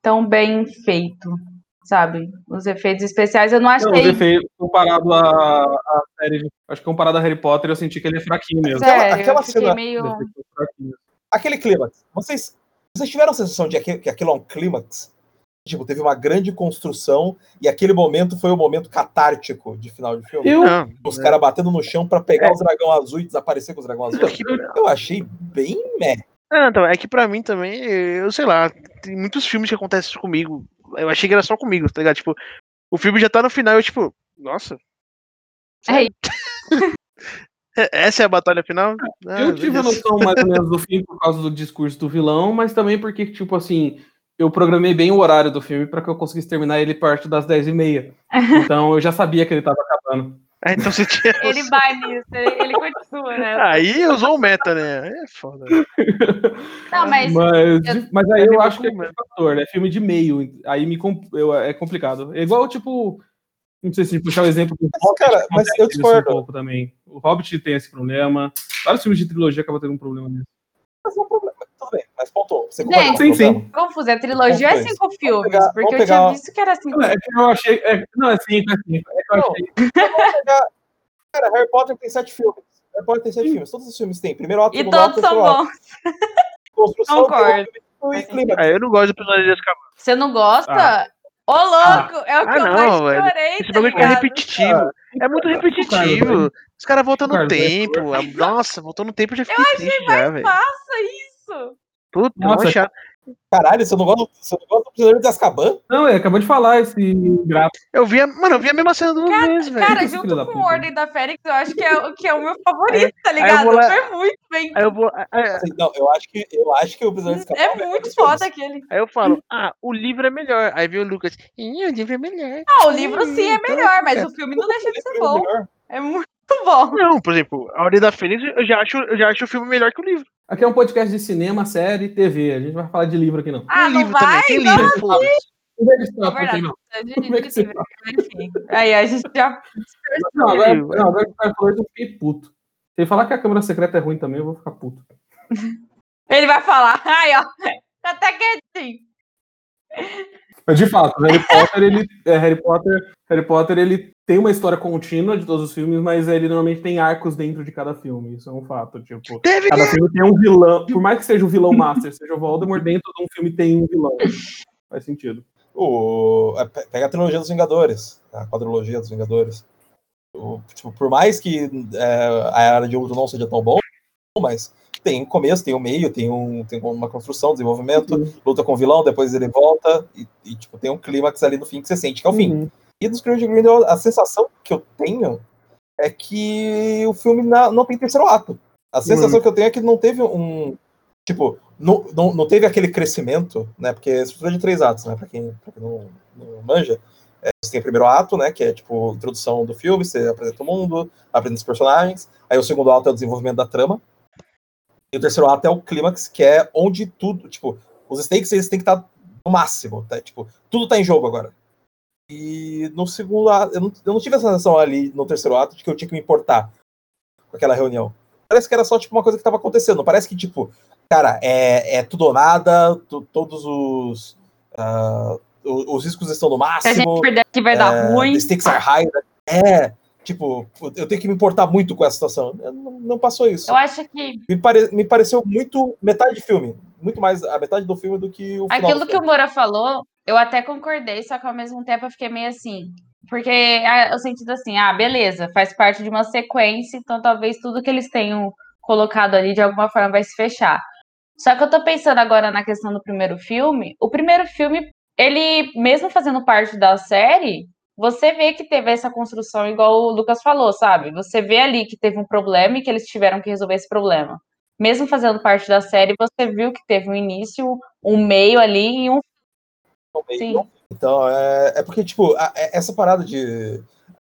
tão bem feito. Sabe? Os efeitos especiais eu não Não, os achei. efeitos, comparado à, à série, de- acho que comparado a Harry Potter, eu senti que ele é fraquinho mesmo. Sério, aquela cena- meio. Aquele clímax. Vocês, vocês tiveram a sensação de que, que aquilo é um clímax? Tipo, teve uma grande construção e aquele momento foi o momento catártico de final de filme. Eu, Os caras batendo no chão pra É. pegar os dragão azul e desaparecer com os dragão azul. é que, Eu achei bem meh. não, então, é que pra mim também, eu sei lá, tem muitos filmes que acontecem isso comigo. Eu achei que era só comigo, tá ligado? Tipo, o filme já tá no final e eu, tipo, nossa. Ei. É- Essa é a batalha final? Ah, eu tive a noção mais ou menos do fim por causa do discurso do vilão, mas também porque, tipo assim, eu programei bem o horário do filme pra que eu conseguisse terminar ele perto das 10h30. Então eu já sabia que ele tava acabando. Ah, então você tinha. Ele vai nisso, ele, ele continua, né? Aí usou o meta, né? É foda. Não, mas. Mas, mas aí É eu meio acho que é fator, né? Filme de meio. Aí me eu, é complicado. É igual, tipo. Não sei se puxar o exemplo do Mas, cara, mas eu discordo. Um pouco também. O Hobbit tem esse problema. Vários filmes de trilogia acabam tendo um problema nisso. Mas não é um problema. Tudo bem, mas ponto. Você Gente, Sim, sim. Confuso, a trilogia é cinco filmes, pegar- porque vamos eu pegar- tinha visto que era cinco. Não, é que eu achei. é- não, é cinco, é cinco. É que eu achei. Pegar- Cara, Harry Potter tem sete filmes. Harry Potter tem sete filmes. Todos os filmes têm. Primeiro ato, E segundo ato, todos são bons. Construção, Concordo. e clímax. Ah, eu não gosto do personagem de Azkaban. Você não gosta? Ah. Ô, louco! é o que Ah, eu não, mais chorei, Esse tá bagulho é repetitivo. É muito repetitivo. Os caras voltam no é tempo. Ah, Nossa, voltou no tempo e já fiquei triste já, velho. Faça isso! Puta, Nossa, chato. Caralho, você não gosta, você não gosta do Prisioneiro de Azkaban? Não, ele acabou de falar esse grato. Eu vi a, mano, eu vi a mesma cena duas vezes, velho. Cara, junto da com puta. o Ordem da Fênix, eu acho que é, o- que é o meu favorito, tá ligado? lá- Foi muito bem. Aí eu vou. Aí, Assim, Não, eu acho que, eu acho que o Prisioneiro de Azkaban É melhor muito filmes. foda aquele. aí eu falo, ah, o livro é melhor. Aí vem o Lucas, Ih, o livro é melhor. Ah, o livro sim é melhor, mas é. o filme não deixa de ser Esse bom. é melhor. É muito bom. Não, por exemplo, A Ordem da Fênix, eu já acho, eu já acho o filme melhor que o livro. Aqui é um podcast de cinema, série, TV. A gente vai falar de livro aqui, não. Ah, tem não livro também, vai? tem Não, livro. Não de É verdade. não. é Como é que você Enfim. Aí a gente já. Não, agora, não, agora que falou isso, eu fiquei puto. Se ele falar que a câmera secreta é ruim também, eu vou ficar puto. Ele vai falar. Ai, ó. Tá até quietinho. Mas de fato, Harry Potter, ele. é, Harry Potter, Harry Potter, ele tem uma história contínua de todos os filmes, mas ele normalmente tem arcos dentro de cada filme. Isso é um fato. Tipo, Teve cada filme tem um vilão. Por mais que seja o vilão master, seja o Voldemort, dentro de um filme tem um vilão. Faz sentido. O, é, pe- pega a trilogia dos Vingadores, a quadrilogia dos Vingadores. O- tipo, por mais que é, a Era de Ultron não seja tão bom, mas tem um começo, tem um meio, tem, um, tem uma construção, desenvolvimento, luta com o vilão, depois ele volta, e, e, tipo, tem um clímax ali no fim que você sente que é o fim. Uhum. E dos Crimes de Grindelwald, a sensação que eu tenho é que o filme não tem terceiro ato. A sensação que eu tenho é que não teve um. Tipo, não, não, não teve aquele crescimento, né? Porque é estrutura de três atos, né? Pra quem, pra quem não, não manja. É, você tem o primeiro ato, né? Que é tipo introdução do filme, você apresenta o mundo, apresenta os personagens. Aí o segundo ato é o desenvolvimento da trama. E o terceiro ato é o clímax, que é onde tudo, tipo, os stakes eles têm que estar no máximo, tá? Tipo, tudo tá em jogo agora. E no segundo ato, eu não, eu não tive essa sensação ali no terceiro ato de que eu tinha que me importar com aquela reunião. Parece que era só tipo uma coisa que tava acontecendo. Parece que, tipo, cara, é, é tudo ou nada, tu- todos os. ah, os, os riscos estão no Se a gente máximo. perder aqui vai dar é, ruim. The stakes are high. É, tipo, eu tenho que me importar muito com essa situação. Não, não passou isso. Eu acho que Me, pare- me pareceu muito metade de filme. Muito mais a metade do filme do que o aquilo que o. Moura falou, eu até concordei, só que ao mesmo tempo eu fiquei meio assim. Porque ah, eu senti assim, ah, beleza, faz parte de uma sequência, então talvez tudo que eles tenham colocado ali de alguma forma vai se fechar. Só que eu tô pensando agora na questão do primeiro filme. O primeiro filme, ele, mesmo fazendo parte da série, você vê que teve essa construção, igual o Lucas falou, sabe? Você vê ali que teve um problema e que eles tiveram que resolver esse problema. Mesmo fazendo parte da série, você viu que teve um início, um meio ali e um Sim. Então, é, é porque, tipo, a- é- essa parada de,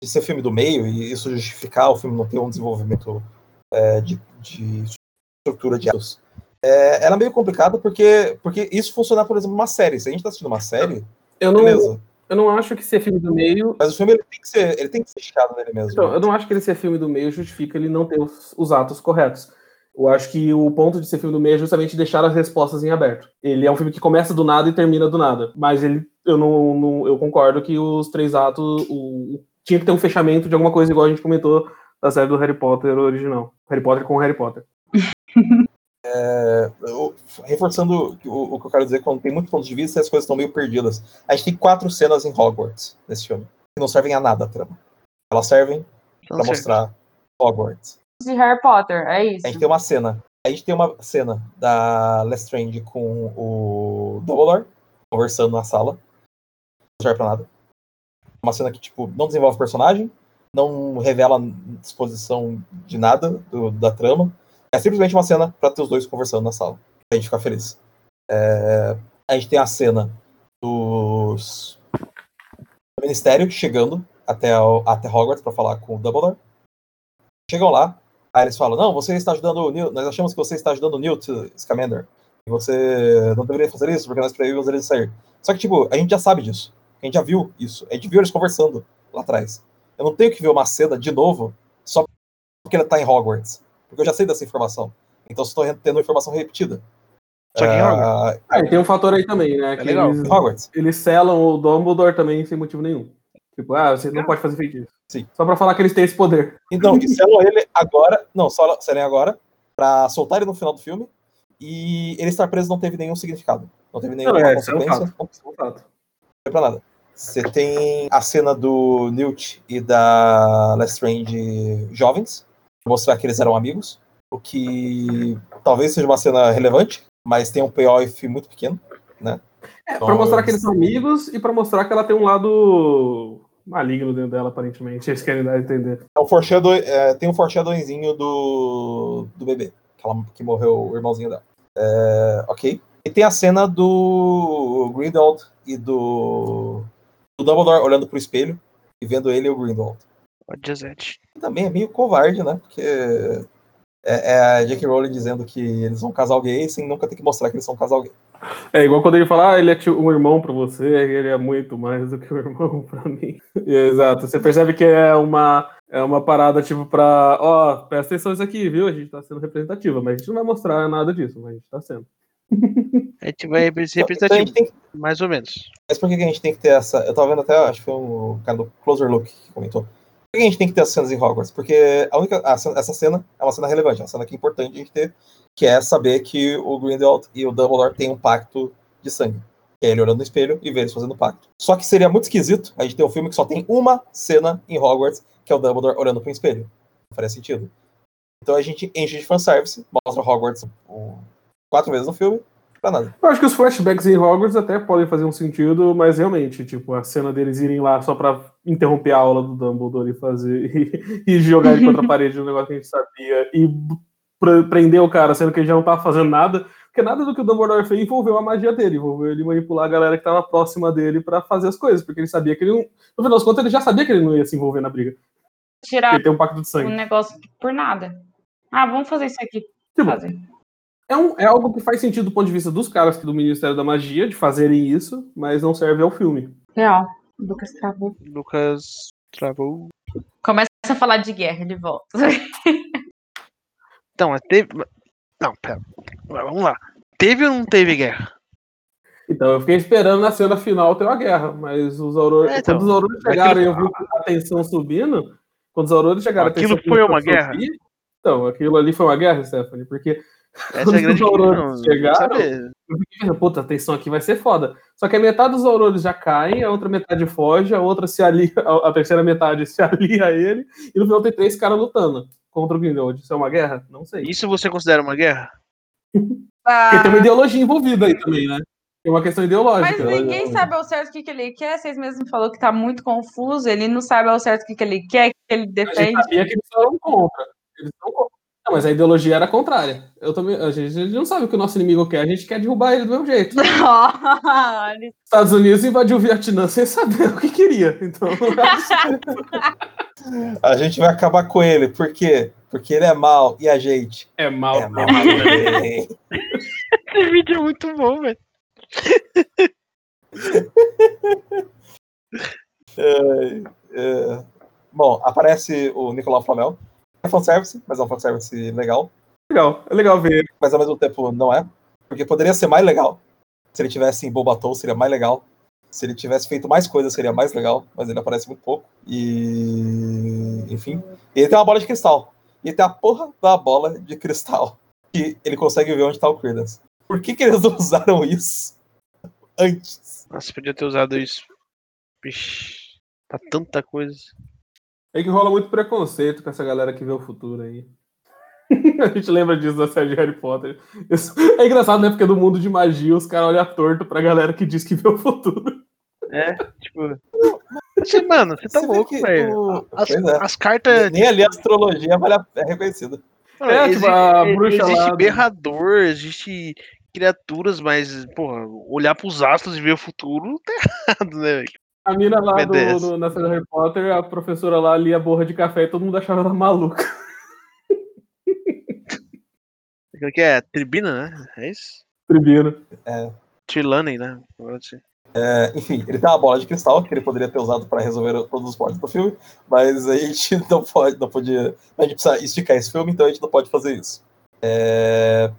de ser filme do meio e isso justificar o filme não ter um desenvolvimento é, de, de estrutura de atos, é, ela é meio complicada porque, porque isso funciona, por exemplo, numa série. Se a gente tá assistindo uma série, Eu não, beleza. eu não acho que ser filme do meio. Mas o filme ele tem que ser, ele tem que ser fechado nele mesmo. Então, eu não acho que ele ser filme do meio justifica ele não ter os, os atos corretos. Eu acho que o ponto de ser filme do meio é justamente deixar as respostas em aberto. Ele é um filme que começa do nada e termina do nada. Mas ele, eu não, não- eu concordo que os três atos o- tinha que ter um fechamento de alguma coisa igual a gente comentou da série do Harry Potter original. Harry Potter com Harry Potter. Eu- reforçando o, o que eu quero dizer, quando tem muitos pontos de vista, as coisas estão meio perdidas. A gente tem quatro cenas em Hogwarts nesse filme, que não servem a nada a trama. Elas servem pra certo. mostrar Hogwarts. De Harry Potter, é isso. A gente tem uma cena. A gente tem uma cena da Lestrange com o Dumbledore conversando na sala. Não serve pra nada. Uma cena que, tipo, não desenvolve o personagem, não revela disposição de nada do- da trama. É simplesmente uma cena pra ter os dois conversando na sala. A gente ficar feliz. É, a gente tem a cena dos do Ministério chegando até, o- até Hogwarts pra falar com o Dumbledore. Chegam lá, Aí eles falam, não, você está ajudando o Newt, nós achamos que você está ajudando o Newt Scamander. E você não deveria fazer isso, porque nós proibimos ele de sair. Só que, tipo, a gente já sabe disso. A gente já viu isso. A gente viu eles conversando lá atrás. Eu não tenho que ver uma cena de novo só porque ele tá em Hogwarts. Porque eu já sei dessa informação. Então estou tendo informação repetida. Só que em Ah, Hogwarts. Ah, e tem um fator aí também, né? que legal. Eles, Hogwarts. eles selam o Dumbledore também sem motivo nenhum. Tipo, ah, você não pode fazer feitiço. Sim. Só pra falar que eles têm esse poder. Então, selam ele agora. Não, só selem agora. Pra soltar ele no final do filme. E ele estar preso não teve nenhum significado. Não teve nenhuma Não, é, é consequência. é um fato. Não foi pra nada. Você tem a cena do Newt e da Lestrange jovens, mostrar que eles eram amigos, o que talvez seja uma cena relevante, mas tem um payoff muito pequeno, né? É, pra mostrar que eles são amigos e pra mostrar que ela tem um lado maligno dentro dela, aparentemente. Eles querem dar a entender. É um foreshadow, é, tem um foreshadowingzinho do, do bebê, que, ela- que morreu o irmãozinho dela. É, ok. E tem a cena do Grindelwald e do, do Dumbledore olhando pro espelho e vendo ele e o Grindelwald. O Jazette. também é meio covarde, né? Porque é, é a J.K. Rowling dizendo que eles são um casal gay sem nunca ter que mostrar que eles são um casal gay. É igual quando ele fala, ah, ele é tio- um irmão pra você, ele é muito mais do que um irmão pra mim. Exato, você percebe que é uma, é uma parada tipo pra, ó, presta atenção isso aqui, viu? A gente tá sendo representativa, mas a gente não vai mostrar nada disso, mas a gente tá sendo. A gente vai ser Então, a gente representativo, tem que- mais ou menos. Mas por que a gente tem que ter essa. Eu tava vendo até, acho que foi o cara do Closer Look que comentou. Por que a gente tem que ter as cenas em Hogwarts? Porque a única, a essa cena é uma cena relevante, é uma cena que é importante a gente ter, que é saber que o Grindelwald e o Dumbledore têm um pacto de sangue. Que é ele olhando no espelho e ver eles fazendo pacto. Só que seria muito esquisito a gente ter um filme que só tem uma cena em Hogwarts, que é o Dumbledore olhando para um espelho. Não faria sentido. Então a gente enche de fanservice, mostra Hogwarts quatro vezes no filme, pra nada. Eu acho que os flashbacks em Hogwarts até podem fazer um sentido, mas realmente, tipo, a cena deles irem lá só pra interromper a aula do Dumbledore e fazer e, e jogar ele contra a parede, um negócio que a gente sabia, e prender o cara, sendo que ele já não tava fazendo nada, porque nada do que o Dumbledore fez envolveu a magia dele, envolveu ele manipular a galera que tava próxima dele pra fazer as coisas, porque ele sabia que ele não. No final das contas, ele já sabia que ele não ia se envolver na briga. Tirar ele tem um pacto de um sangue. negócio por nada. Ah, vamos fazer isso aqui. Tipo, Fazer. É, um- é algo que faz sentido do ponto de vista dos caras que do Ministério da Magia, de fazerem isso, mas não serve ao filme. Real. O Lucas travou. Lucas travou. Começa a falar de guerra de volta. Então, mas teve. Não, pera. Vamos lá. Teve ou não teve guerra? Então, eu fiquei esperando na cena final ter uma guerra, mas os aurores, É, então, quando os aurores chegaram e eu vi a tensão subindo, quando os aurores chegaram, a Aquilo tensão foi uma a guerra? subir, Então, aquilo ali foi uma guerra, Stephanie, porque Essa é a Quando grande os aurores chegaram, eu fiquei puta, a tensão aqui vai ser foda. Só que a metade dos aurores já caem, a outra metade foge, a outra se alia, a a terceira metade se alia a ele, e no final tem três caras lutando contra o Grindelwald. Isso é uma guerra? Não sei. Isso você considera uma guerra? Porque tem uma ideologia envolvida aí também, né? Tem uma questão Mas ideológica. ninguém sabe ao certo o que, que ele quer. Vocês mesmos falou que tá muito confuso. Ele não sabe ao certo o que, que ele quer, o que ele A gente defende. sabia que eles eram contra. Eles são contra. Não, mas a ideologia era contrária. Eu também, a, gente, a gente não sabe o que o nosso inimigo quer, a gente quer derrubar ele do mesmo jeito. Estados Unidos invadiu o Vietnã sem saber o que queria. Então, A gente vai acabar com ele. Por quê? Porque ele é mal e a gente é mal. é mal também. Esse vídeo é muito bom, velho. É, é. Bom, aparece o Nicolau Flamel. É fanservice, mas é um fanservice legal. legal, é legal ver. Mas ao mesmo tempo não é. Porque poderia ser mais legal. Se ele tivesse em Bobatou, seria mais legal. Se ele tivesse feito mais coisas, seria mais legal. Mas ele aparece muito pouco. E. Enfim. E ele tem uma bola de cristal. E ele tem a porra da bola de cristal. Que ele consegue ver onde tá o Credence. Por que, que eles não usaram isso antes? Nossa, podia ter usado isso. Vixe, tá tanta coisa. É que rola muito preconceito com essa galera que vê o futuro aí. a gente lembra disso da série de Harry Potter. Isso- É engraçado, né? Porque no mundo de magia os caras olham torto pra galera que diz que vê o futuro. É, tipo. Você, mano, você tá Você louco, velho. o- As, é. as cartas. Nem ali a astrologia vale a- é reconhecida. Mano, É, tipo, a bruxa existe lá do- berrador, existe criaturas, mas, porra, olhar pros astros e ver o futuro tá errado, né, velho? A mina lá do, do- na série do Harry Potter, a professora lá lia borra de café e todo mundo achava ela maluca. O que é? Tribina, né? É isso? Tribino. Trelawney, né? É, enfim, ele tem uma bola de cristal que ele poderia ter usado para resolver todos os plots do filme, mas a gente não pode, não podia. A gente precisa esticar esse filme, então a gente não pode fazer isso. É,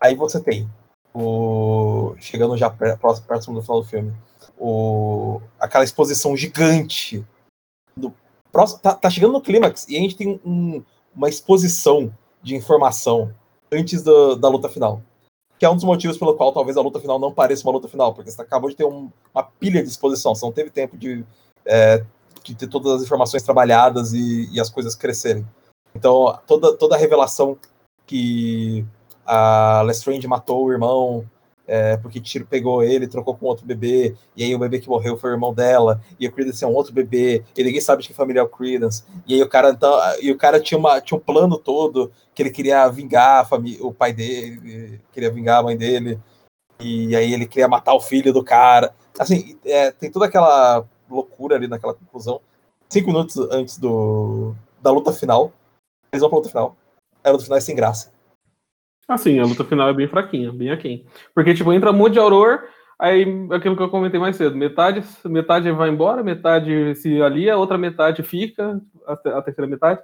aí você tem o. Chegando já próximo do final do filme. O, aquela exposição gigante. Do, próximo, tá, tá chegando no clímax e a gente tem um- uma exposição de informação antes do- da luta final que é um dos motivos pelo qual talvez a luta final não pareça uma luta final, porque você acabou de ter um- uma pilha de exposição, você não teve tempo de, é, de ter todas as informações trabalhadas e, e as coisas crescerem. Então, toda, toda a revelação que a Lestrange matou o irmão, é, porque Tiro pegou ele, trocou com outro bebê, e aí o bebê que morreu foi o irmão dela, e o Credence é um outro bebê, e ninguém sabe de que família é o Credence, e aí o cara, então, e o cara tinha, uma, tinha um plano todo que ele queria vingar o pai dele, queria vingar a mãe dele, e aí ele queria matar o filho do cara. Assim, é, tem toda aquela loucura ali naquela conclusão. Cinco minutos antes do, da luta final, eles vão pra luta final. A luta final é sem graça. Assim, a luta final é bem fraquinha, bem aquém. Porque, tipo, entra um monte de Auror, aí aquilo que eu comentei mais cedo, metade, metade vai embora, metade se alia, a outra metade fica, a, te- a terceira metade,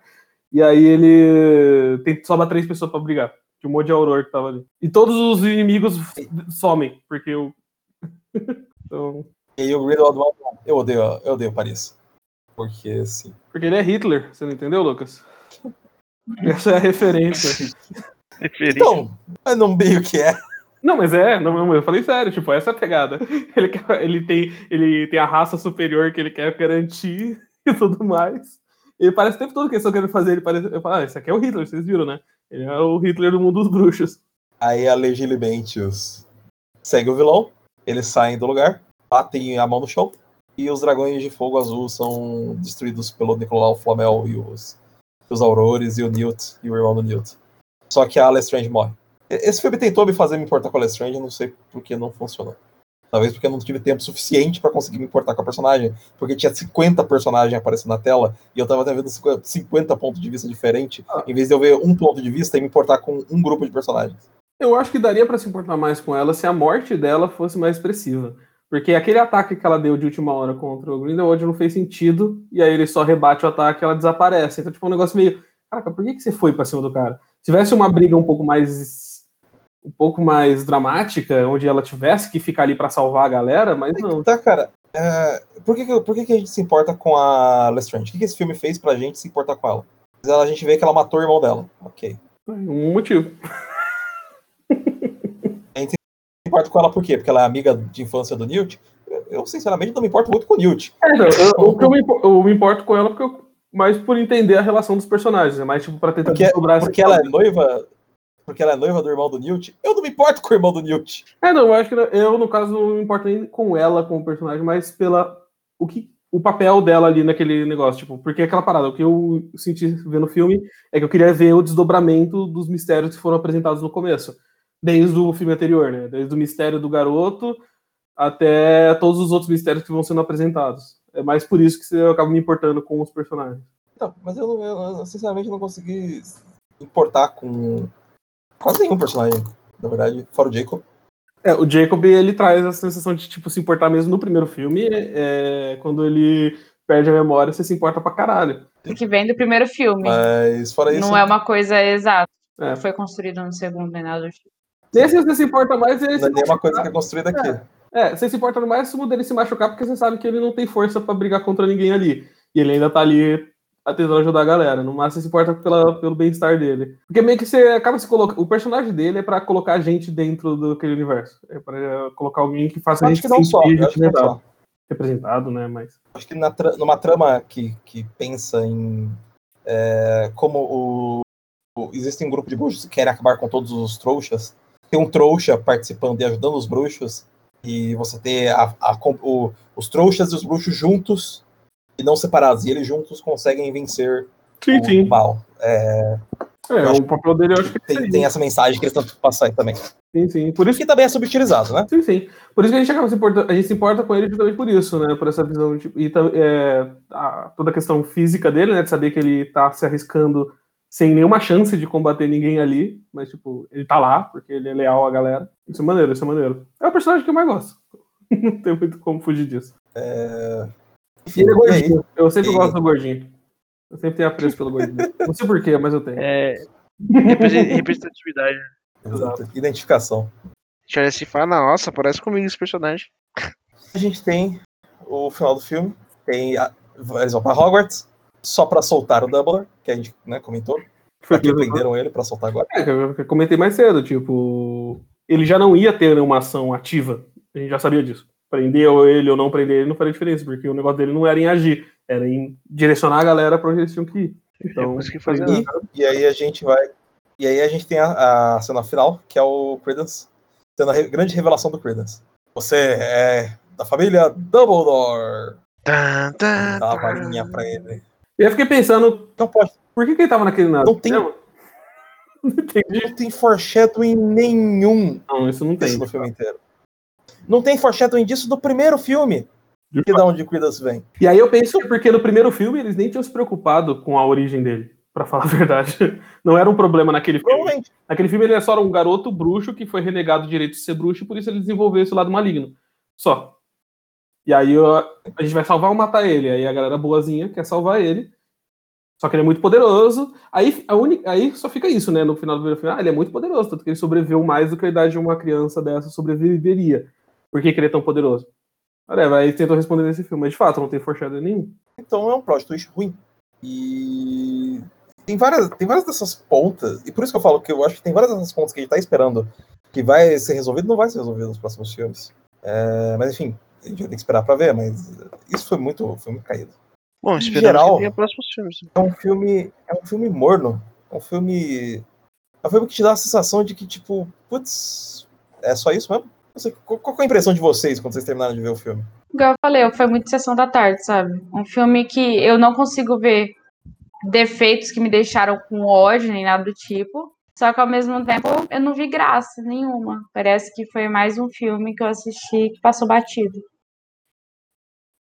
e aí ele tem sobra três pessoas pra brigar. De um monte de Auror que tava ali. E todos os inimigos somem, porque eu. então, E o Grindelwald, eu odeio, eu odeio Paris. Porque, assim, porque ele é Hitler, você não entendeu, Lucas? Essa é a referência. Então, mas não meio que é. Não, mas é, não, não, eu falei sério, tipo, essa é a pegada. Ele, quer- ele, tem, ele tem a raça superior que ele quer garantir e tudo mais. Ele parece o tempo todo que eles estão querendo fazer, ele parece. Eu falo, ah, esse aqui é o Hitler, vocês viram, né? Ele é o Hitler do mundo dos bruxos. Aí a Legilibentius segue o vilão, eles saem do lugar, batem a mão no chão, e os dragões de fogo azul são destruídos pelo Nicolau Flamel e os, os Aurores e o Newt e o irmão do Newt. Só que a Lestrange morre. Esse filme tentou me fazer me importar com a Lestrange, não sei por que não funcionou. Talvez porque eu não tive tempo suficiente pra conseguir me importar com a personagem, porque tinha 50 personagens aparecendo na tela e eu tava vendo 50 50 pontos de vista diferentes, Ah. em vez de eu ver um ponto de vista e me importar com um grupo de personagens. Eu acho que daria pra se importar mais com ela se a morte dela fosse mais expressiva. Porque aquele ataque que ela deu de última hora contra o Grindelwald não fez sentido, e aí ele só rebate o ataque e ela desaparece. Então, tipo, um negócio meio. Caraca, por que, que você foi pra cima do cara? Se tivesse uma briga um pouco mais. um pouco mais dramática, onde ela tivesse que ficar ali pra salvar a galera, mas não. Tá, cara. é, por que, por que, que a gente se importa com a Lestrange? O que, que esse filme fez pra gente se importar com ela? A gente vê que ela matou o irmão dela. Ok. Um motivo. Se importa com ela por quê? Porque ela é amiga de infância do Newt? Eu, eu, sinceramente, não me importo muito com o Newt. É, eu, eu impo- eu me importo com ela porque eu, mais por entender a relação dos personagens, é mais tipo pra tentar Porque, desdobrar essa porque ela é noiva. Porque ela é noiva do irmão do Newt. Eu não me importo com o irmão do Newt. É, não, eu acho que eu, no caso, não me importo nem com ela, com o personagem, mas pela o, que, o papel dela ali naquele negócio, tipo, porque aquela parada, o que eu senti vendo o filme é que eu queria ver o desdobramento dos mistérios que foram apresentados no começo, desde o filme anterior, né? Desde o mistério do garoto até todos os outros mistérios que vão sendo apresentados. É mais por isso que eu acabo me importando com os personagens. Não, mas eu, não- eu, eu, sinceramente não consegui importar com quase nenhum personagem, na verdade, fora o Jacob. É, o Jacob, ele traz a sensação de, tipo, se importar mesmo no primeiro filme, é, quando ele perde a memória, você se importa pra caralho. Que vem do primeiro filme. Mas fora isso. Não é uma coisa exata. É. Não foi construído no segundo nem nada do tipo. Nesse você se importa mais, ele Não se é nenhuma coisa que é construída aqui. É, você se importa mais se dele se machucar, porque você sabe que ele não tem força pra brigar contra ninguém ali. E ele ainda tá ali tentando ajudar a galera. No máximo, você se importa pela, pelo bem-estar dele. Porque meio que você acaba se colocando. O personagem dele é pra colocar a gente dentro daquele universo. É pra colocar alguém que faça a Acho gente que não só. representado, só. representado, né? Mas. Acho que na tra- numa trama que, que pensa em é, como o, o- existe um grupo de bruxos que querem acabar com todos os trouxas, tem um trouxa participando e ajudando os bruxos, e você ter a- a o- os trouxas e os bruxos juntos e não separados, e eles juntos conseguem vencer Sim, o sim. mal. É, É, o papel dele eu acho que é tem, tem essa mensagem que eles tentam passar aí também. Sim, sim. Por isso Que também é subutilizado, né? Sim, sim. Por isso que a gente acaba se importando, a gente se importa com ele justamente por isso, né? Por essa visão de, e tam- é, a- toda a questão física dele, né? De saber que ele tá se arriscando sem nenhuma chance de combater ninguém ali, mas tipo, ele tá lá, porque ele é leal à galera. Isso é maneiro, isso é maneiro. É o personagem que eu mais gosto. Não tem muito como fugir disso. E ele é gordinho. Eu sempre E- gosto do gordinho. Eu sempre tenho apreço pelo gordinho. Não sei porquê, mas eu tenho. É. represen- Representatividade. Exato. Identificação. A gente olha assim e fala, nossa, parece comigo esse personagem. a gente tem o final do filme. Tem a- eles vão para Hogwarts só para soltar o Dumbledore, que a gente né, comentou. Foi Pra que que prenderam ele para soltar agora. É, que eu que comentei mais cedo, tipo, ele já não ia ter uma ação ativa. A gente já sabia disso. Prender ele ou não prender ele não faria diferença, porque o negócio dele não era em agir, era em direcionar a galera pra onde eles tinham que ir. Então, consegui fazer E, e aí a gente vai. E aí a gente tem a, a cena final, que é o Credence, tendo a re- grande revelação do Credence. Você é da família Dumbledore. Tan, tan, Dá uma tan. varinha pra ele. E eu fiquei pensando, Não pode. por que, que ele tava naquele nada? Não tem- Não. Não tem foreshadowing nenhum Não, isso não tem. no filme inteiro. Não tem foreshadowing disso do primeiro filme. Que é da onde Credence vem. E aí eu penso que porque no primeiro filme eles nem tinham se preocupado com a origem dele. pra falar a verdade. Não era um problema naquele filme. Naquele filme ele é só um garoto bruxo que foi renegado o direito de ser bruxo e por isso ele desenvolveu esse lado maligno. Só. E aí a gente vai salvar ou matar ele. Aí a galera boazinha quer salvar ele. Só que ele é muito poderoso. Aí, a uni... aí só fica isso, né? No final do filme, ah, ele é muito poderoso, tanto que ele sobreviveu mais do que a idade de uma criança dessa sobreviveria. Por que, que ele é tão poderoso? Olha, aí tentou responder nesse filme, mas de fato não tem forchado nenhum. Então é um plot twist ruim. E tem várias, tem várias dessas pontas, e por isso que eu falo que eu acho que tem várias dessas pontas que a gente tá esperando que vai ser resolvido, não vai ser resolvido nos próximos filmes. É, mas enfim, a gente vai ter que esperar pra ver, mas isso foi muito, foi muito caído. Bom, Em esperamos geral- que tenha próximos filmes. É um filme. É um filme morno. É um filme. É um filme que te dá a sensação de que, tipo, putz, é só isso mesmo? Não sei, qual, qual é a impressão de vocês quando vocês terminaram de ver o filme? Igual eu falei, foi muito sessão da tarde, sabe? Um filme que eu não consigo ver defeitos que me deixaram com ódio, nem nada do tipo. Só que ao mesmo tempo eu não vi graça nenhuma. Parece que foi mais um filme que eu assisti que passou batido.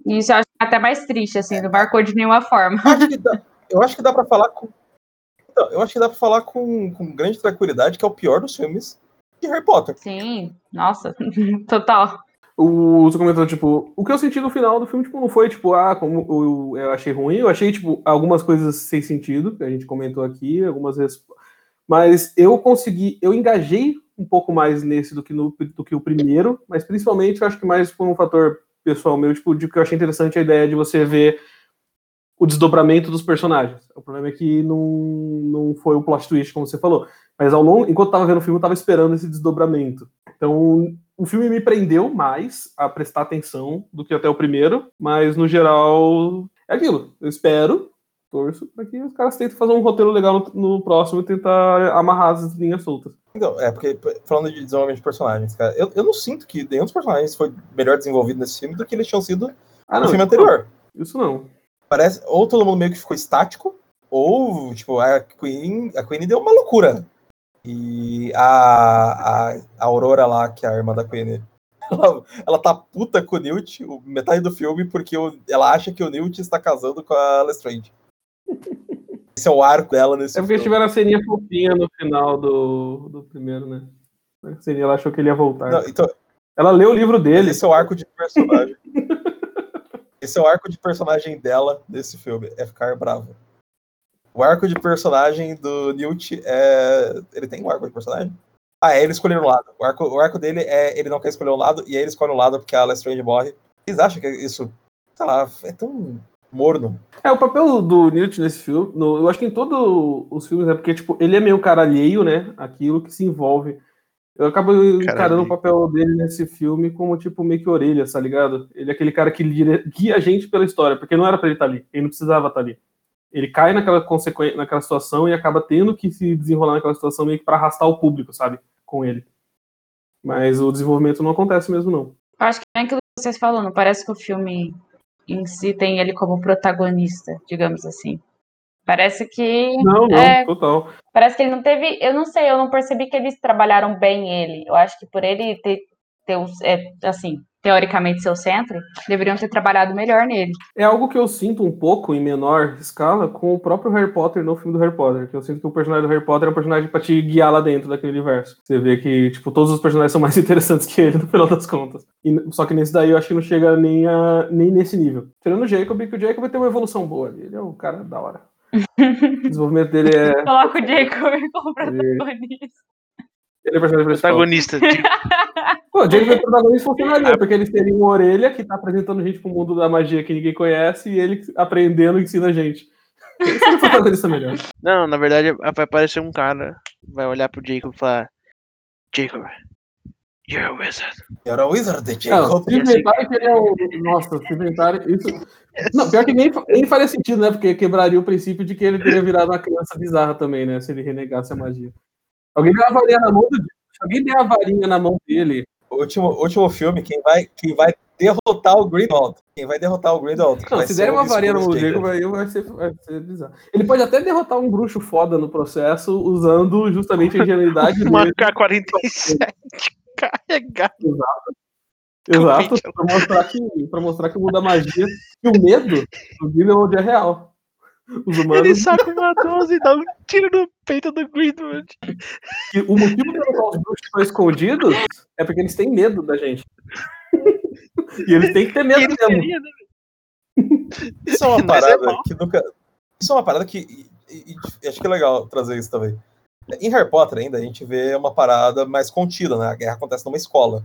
Isso eu acho até mais triste, assim, não marcou de nenhuma forma. Eu acho que dá, eu acho que dá pra falar com. Então, eu acho que dá pra falar com, com grande tranquilidade que é o pior dos filmes de Harry Potter. Sim, nossa, total. O você comentou, tipo, o que eu senti no final do filme, tipo, não foi, tipo, ah, como eu, eu achei ruim, eu achei, tipo, algumas coisas sem sentido, que a gente comentou aqui, algumas vezes. Mas eu consegui, eu engajei um pouco mais nesse do que, no, do que o primeiro, mas principalmente eu acho que mais por um fator pessoal meu, tipo, de que eu achei interessante a ideia de você ver o desdobramento dos personagens. O problema é que não, não foi o plot twist, como você falou. Mas ao longo, enquanto eu tava vendo o filme, eu tava esperando esse desdobramento. Então, o filme me prendeu mais a prestar atenção do que até o primeiro, mas no geral é aquilo. Eu espero, torço, para que os caras tentem fazer um roteiro legal no, no próximo e tentar amarrar as linhas soltas. Então, é, porque falando de desenvolvimento de personagens, cara, eu, eu não sinto que nenhum dos personagens foi melhor desenvolvido nesse filme do que eles tinham sido Ah, no filme isso anterior. Não, isso não. Parece, ou todo mundo meio que ficou estático, ou, tipo, a Queen, a Queen deu uma loucura. E a, a, a Aurora lá, que é a irmã da Queen, ela, ela tá puta com o Newt, metade do filme, porque o- ela acha que o Newt está casando com a Lestrange. Esse é o arco dela nesse É porque filme. tiveram a ceninha fofinha no final do, do primeiro, né? A ceninha, ela achou que ele ia voltar. Não, então, Ela leu o livro dele. esse é o arco de personagem. esse é o arco de personagem dela nesse filme, é ficar brava. O arco de personagem do Newt é. Ele tem um arco de personagem? Ah, é ele escolher um lado. O arco, o arco dele é ele não quer escolher um lado, e aí ele escolhe um lado porque a Lestrange morre. Vocês acham que isso, sei lá, é tão morno? É, o papel do Newt nesse filme, no- eu acho que em todos os filmes é porque, tipo, ele é meio cara alheio, né? Aquilo que se envolve. Eu acabo encarando alheio. o papel dele nesse filme como, tipo, meio que orelha, tá ligado? Ele é aquele cara que guia, guia a gente pela história, porque não era pra ele estar ali, ele não precisava estar ali. Ele cai naquela consequência, naquela situação e acaba tendo que se desenrolar naquela situação meio que pra arrastar o público, sabe? Com ele. Mas o desenvolvimento não acontece mesmo, não. Eu acho que é aquilo que vocês falando, parece que o filme em si tem ele como protagonista, digamos assim. Parece que. Não, não, É. total. Parece que ele não teve. Eu não sei, eu não percebi que eles trabalharam bem ele. Eu acho que por ele ter, ter é, assim, teoricamente seu centro, deveriam ter trabalhado melhor nele. É algo que eu sinto um pouco em menor escala com o próprio Harry Potter no filme do Harry Potter. Que eu sinto que o personagem do Harry Potter é um personagem pra te guiar lá dentro daquele universo. Você vê que, tipo, todos os personagens são mais interessantes que ele no final das contas. E- só que nesse daí eu acho que não chega nem, a, nem nesse nível. Tirando o Jacob, que o Jacob tem uma evolução boa ali. Ele é um cara da hora. O desenvolvimento dele é. Coloca o Jacob como protagonista. Ele é o personagem principal. Protagonista. tipo, Pô, o Jacob é protagonista funcionaria, porque eles teriam uma orelha que tá apresentando gente pro mundo da magia que ninguém conhece e ele aprendendo ensina a gente. Ele seria o protagonista melhor. Não, na verdade vai aparecer um cara, vai olhar pro Jacob e falar: Jacob, you're a wizard. Era o Wizard de Não, Jacob. se inventarem que ele é o. Nossa, se inventarem. Isso... Não, pior que nem, nem faria sentido, né? Porque quebraria o princípio de que ele teria virado uma criança bizarra também, né? Se ele renegasse a magia. Alguém deu uma varinha na mão do. Se alguém der a varinha na mão dele. O último, último filme, quem vai, quem vai derrotar o Grindelwald. Quem vai derrotar o Grindelwald. Não, se o uma varinha no Diego, vai, vai, ser, vai ser bizarro. Ele pode até derrotar um bruxo foda no processo, usando justamente a ingenuidade Uma dele. K-47 carregado. Exato, pra mostrar, que, pra mostrar que o mundo da magia e o medo do Grindelwald é real. Os Ele humanos. saca uma 12 e dá um tiro no peito do Greenwood. E o motivo pelo qual os bruxos estão escondidos é porque eles têm medo da gente. E eles têm que ter medo Ele mesmo. seria, né? Isso é uma é parada bom. que nunca. Isso é uma parada que. e- e- e acho que é legal trazer isso também. Em Harry Potter ainda, a gente vê uma parada mais contida, né? A guerra acontece numa escola.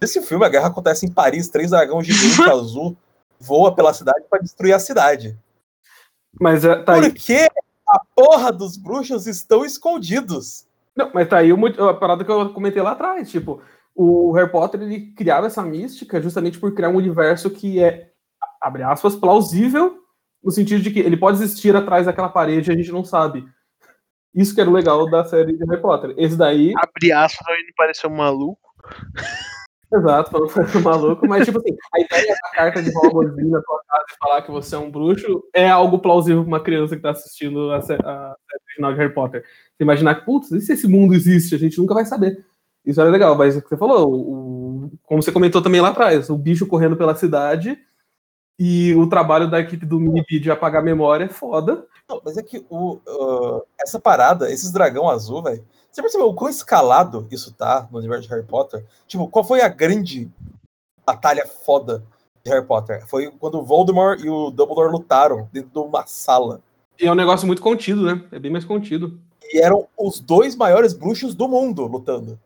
Nesse filme, a guerra acontece em Paris, três dragões gigantes azul voa pela cidade para destruir a cidade. Mas é, tá aí. Por que a porra dos bruxos estão escondidos? Não, mas tá aí a parada que eu comentei lá atrás. Tipo, o Harry Potter ele criava essa mística justamente por criar um universo que é, abre aspas, plausível, no sentido de que ele pode existir atrás daquela parede e a gente não sabe. Isso que era o legal da série de Harry Potter. Esse daí, Abre aspas ele parecer um maluco. exato, parecer maluco, mas tipo assim, a ideia da carta de Hogwarts na tua casa e falar que você é um bruxo é algo plausível pra uma criança que tá assistindo a, sé- a série original de Harry Potter. Você imaginar que, putz, e se esse mundo existe? A gente nunca vai saber. Isso era legal, mas é o que você falou, o- como você comentou também lá atrás, o bicho correndo pela cidade e o trabalho da equipe do Minibid de apagar a memória é foda. Não, mas é que o, ah, essa parada, esses dragão azul, velho. Você percebeu o quão escalado isso tá no universo de Harry Potter? Tipo, qual foi a grande batalha foda de Harry Potter? Foi quando o Voldemort e o Dumbledore lutaram dentro de uma sala. E é um negócio muito contido, né? É bem mais contido. E eram os dois maiores bruxos do mundo lutando.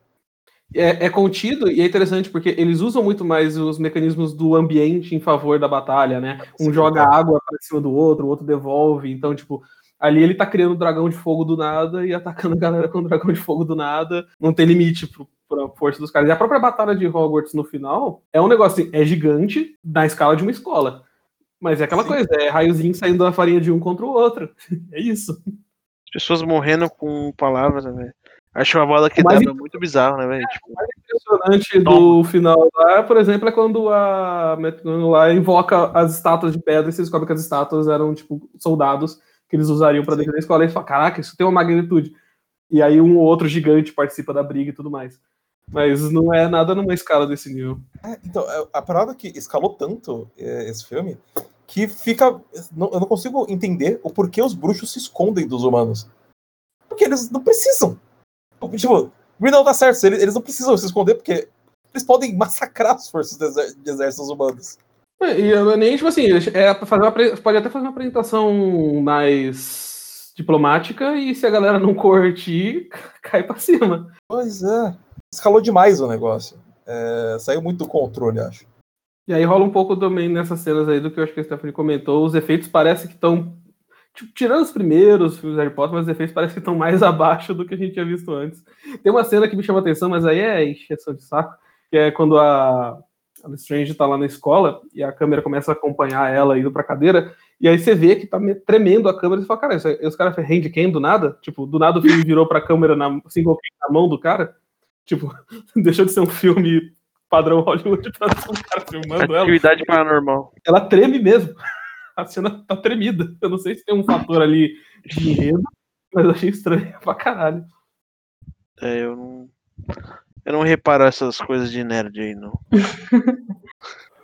É, é contido e é interessante porque eles usam muito mais os mecanismos do ambiente em favor da batalha, né? Um joga água para cima do outro, o outro devolve. Então, tipo, ali ele tá criando um dragão de fogo do nada e atacando a galera com um dragão de fogo do nada. Não tem limite pro, pra força dos caras. E a própria batalha de Hogwarts no final é um negócio assim, é gigante na escala de uma escola. Mas é aquela Sim. coisa, é raiozinho saindo da farinha de um contra o outro. É isso. As pessoas morrendo com palavras, né? Acho uma bola que O mais dava muito bizarro, né, velho? Tipo, impressionante do final lá, por exemplo, é quando a McGonagall lá invoca as estátuas de pedra e você descobre que as estátuas eram, tipo, soldados que eles usariam Sim. defender a escola. E fala, caraca, isso tem uma magnitude. E aí um ou outro gigante participa da briga e tudo mais. Mas não é nada numa escala desse nível. É, então, é, a parada que escalou tanto é, esse filme que fica. não- eu não consigo entender o porquê os bruxos se escondem dos humanos. Porque eles não precisam. Tipo, Grindelwald tá certo, eles, eles não precisam se esconder porque eles podem massacrar as forças de exércitos humanos. É, E eu nem, tipo assim, é fazer uma, pode até fazer uma apresentação mais diplomática e se a galera não curtir, cai pra cima. Pois é. Escalou demais o negócio. É, saiu muito do controle, acho. E aí rola um pouco também nessas cenas aí do que eu acho que a Stephanie comentou. Os efeitos parecem que estão. Tipo, tirando os primeiros filmes Harry Potter, mas os efeitos parecem que estão mais abaixo do que a gente tinha visto antes. Tem uma cena que me chama atenção, mas aí é encheção de saco, que é quando a, a Strange tá lá na escola e a câmera começa a acompanhar ela indo pra cadeira, e aí você vê que tá me- tremendo a câmera e você fala, cara, isso aí- os caras fez handcam do nada? Tipo, do nada o filme virou pra câmera na, single cam na mão do cara? Tipo, deixou de ser um filme padrão Hollywood pra ser um cara filmando ela atividade paranormal. ela treme mesmo. A cena tá tremida. Eu não sei se tem um fator ali de enredo, mas eu achei estranho pra caralho. É, eu não. Eu não reparo essas coisas de nerd aí, não.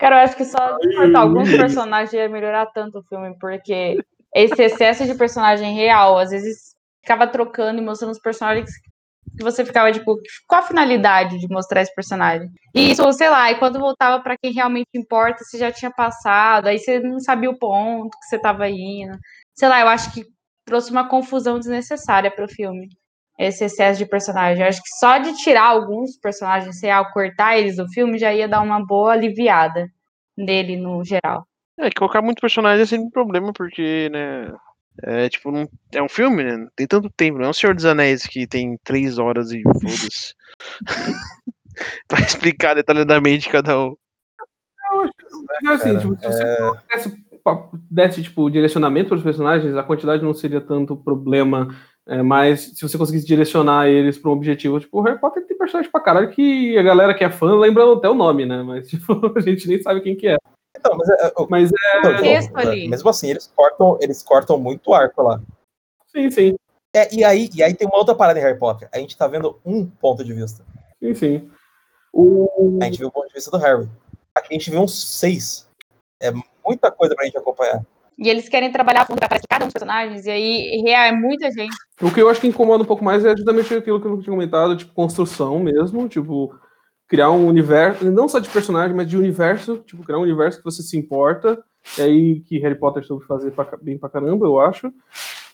Cara, eu acho que só cortar alguns personagens ia melhorar tanto o filme, porque esse excesso de personagem real, às vezes ficava trocando e mostrando os personagens que você ficava, tipo, qual a finalidade de mostrar esse personagem? E isso, sei lá, e quando voltava pra quem realmente importa, você já tinha passado, aí você não sabia o ponto que você tava indo. Sei lá, eu acho que trouxe uma confusão desnecessária pro filme. Esse excesso de personagem. Eu acho que só de tirar alguns personagens real, cortar eles do filme, já ia dar uma boa aliviada nele no geral. É, que colocar muito personagem é sempre um problema, porque, né? É tipo, não, é um filme, né? Não tem tanto tempo, não é um Senhor dos Anéis que tem três horas e foda-se. pra explicar detalhadamente cada um. Mas assim, Cara, tipo, se você desse, pa- desse, tipo, direcionamento para os personagens, a quantidade não seria tanto problema. É, mas se você conseguisse direcionar eles para um objetivo, tipo, o Harry Potter tem personagem pra caralho que a galera que é fã lembra até o nome, né? Mas tipo, a gente nem sabe quem que é. Então, mas, é, é, Mas então, de texto novo, ali. é, mesmo assim, eles cortam, eles cortam muito o arco lá. sim, sim. É, e, aí, e aí tem uma outra parada em Harry Potter. A gente tá vendo um ponto de vista. Sim, sim. O... A gente viu o ponto de vista do Harry. Aqui a gente viu uns seis. É muita coisa pra gente acompanhar. E eles querem trabalhar fundo para cada um dos personagens, e aí é muita gente. O que eu acho que incomoda um pouco mais é justamente aquilo que eu tinha comentado, tipo, construção mesmo, tipo, criar um universo, não só de personagem, mas de universo, tipo, criar um universo que você se importa, é aí que Harry Potter soube fazer bem pra caramba, eu acho.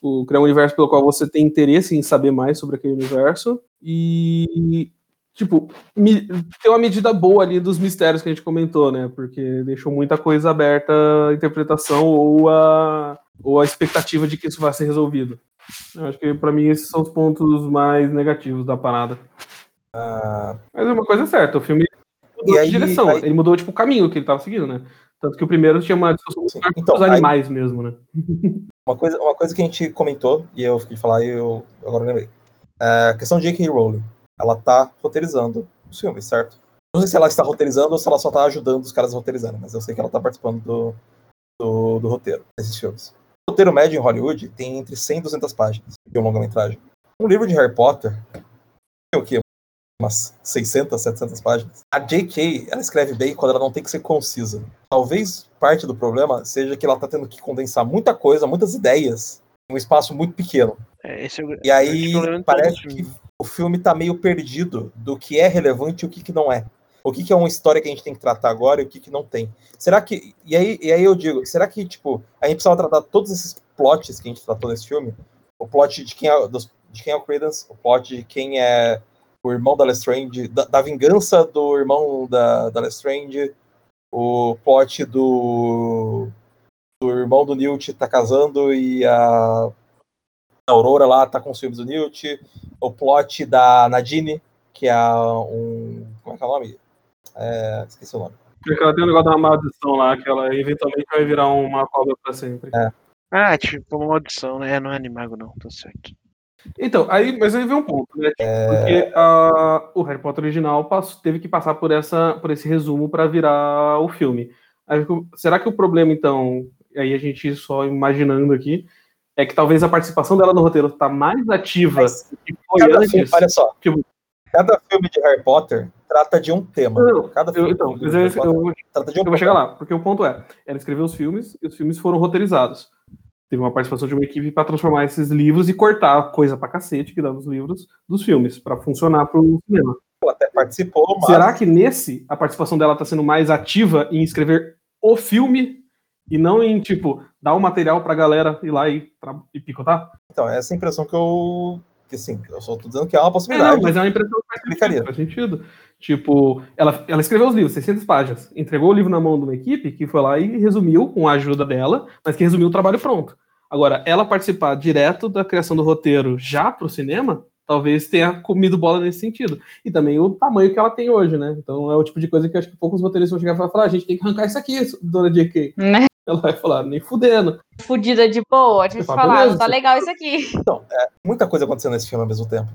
O, criar um universo pelo qual você tem interesse em saber mais sobre aquele universo. E, tipo, me, ter uma medida boa ali dos mistérios que a gente comentou, né? Porque deixou muita coisa aberta à interpretação ou a, ou a expectativa de que isso vai ser resolvido. Eu acho que, para mim, esses são os pontos mais negativos da parada. Ah, Mas é uma coisa certa, o filme mudou aí- de direção. aí- Ele mudou, tipo, o caminho que ele tava seguindo, né? Tanto que o primeiro tinha uma discussão Sim. Então, os aí- animais mesmo, né? uma, coisa, uma coisa que a gente comentou, e eu fiquei falar e eu agora lembrei. É, a questão de J.K. Rowling. Ela tá roteirizando os filmes, certo? Não sei se ela está roteirizando ou se ela só tá ajudando os caras a roteirizarem, mas eu sei que ela tá participando do, do, do roteiro desses filmes. O roteiro médio em Hollywood tem entre 100 e 200 páginas de um longa-metragem. Um livro de Harry Potter tem o quê? Umas 600, 700 páginas. A J.K., ela escreve bem quando ela não tem que ser concisa. Talvez parte do problema seja que ela tá tendo que condensar muita coisa, muitas ideias, um espaço muito pequeno. É, esse é o, E aí de parece que o filme tá meio perdido do que é relevante e o que, que não é. O que, que é uma história que a gente tem que tratar agora e o que, que não tem. Será que. E aí, e aí eu digo, será que, tipo, a gente precisava tratar todos esses plots que a gente tratou nesse filme? O plot de quem é, dos- de quem é o Credence, o plot de quem é o irmão da Lestrange, da, da vingança do irmão da, da Lestrange, o plot do, do irmão do Newt tá casando e a Aurora lá tá com os filmes do Newt, o plot da Nadine, que é um. Como é que é o nome? É, esqueci o nome. Porque ela tem um negócio da maldição lá, que ela eventualmente vai virar uma cobra pra sempre. Ah, tipo, uma maldição, né? Não é animago, não, tá certo. Então, aí, mas aí vem um ponto, né? É. Porque ah, o Harry Potter original passou- teve que passar por, essa, por esse resumo para virar o filme. Aí, será que o problema, então, aí a gente só imaginando aqui, é que talvez a participação dela no roteiro tá mais ativa Mas do que foi Cada antes? filme, olha só. Tipo- Cada filme de Harry Potter trata de um tema. Não, Cada eu, filme então, de mas Harry Potter eu, trata de um Eu vou chegar lá, porque o ponto é, ela escreveu os filmes e os filmes foram roteirizados. Teve uma participação de uma equipe para transformar esses livros e cortar coisa pra cacete que dá nos livros dos filmes, pra funcionar pro cinema. Ela até participou, mas Será que nesse a participação dela tá sendo mais ativa em escrever o filme e não em, tipo, dar o material pra galera ir lá e, e picotar? então, essa é a impressão que eu. Que assim, eu só tô dizendo que é uma É, possibilidade. não, mas é uma impressão que faz Explicaria. sentido, faz sentido. Tipo, ela, ela escreveu os livros, 600 páginas, entregou o livro na mão de uma equipe que foi lá e resumiu com a ajuda dela, mas que resumiu o trabalho pronto. Agora, ela participar direto da criação do roteiro já pro cinema, talvez tenha comido bola nesse sentido. E também o tamanho que ela tem hoje, né? Então é o tipo de coisa que eu acho que poucos roteiristas vão chegar e falar, "Ah, a gente tem que arrancar isso aqui, dona JK. Né? Ela vai falar, nem fudendo. Fudida de boa, deixa eu te Fala, falar, não tá legal isso aqui. Então, é muita coisa acontecendo nesse filme ao mesmo tempo.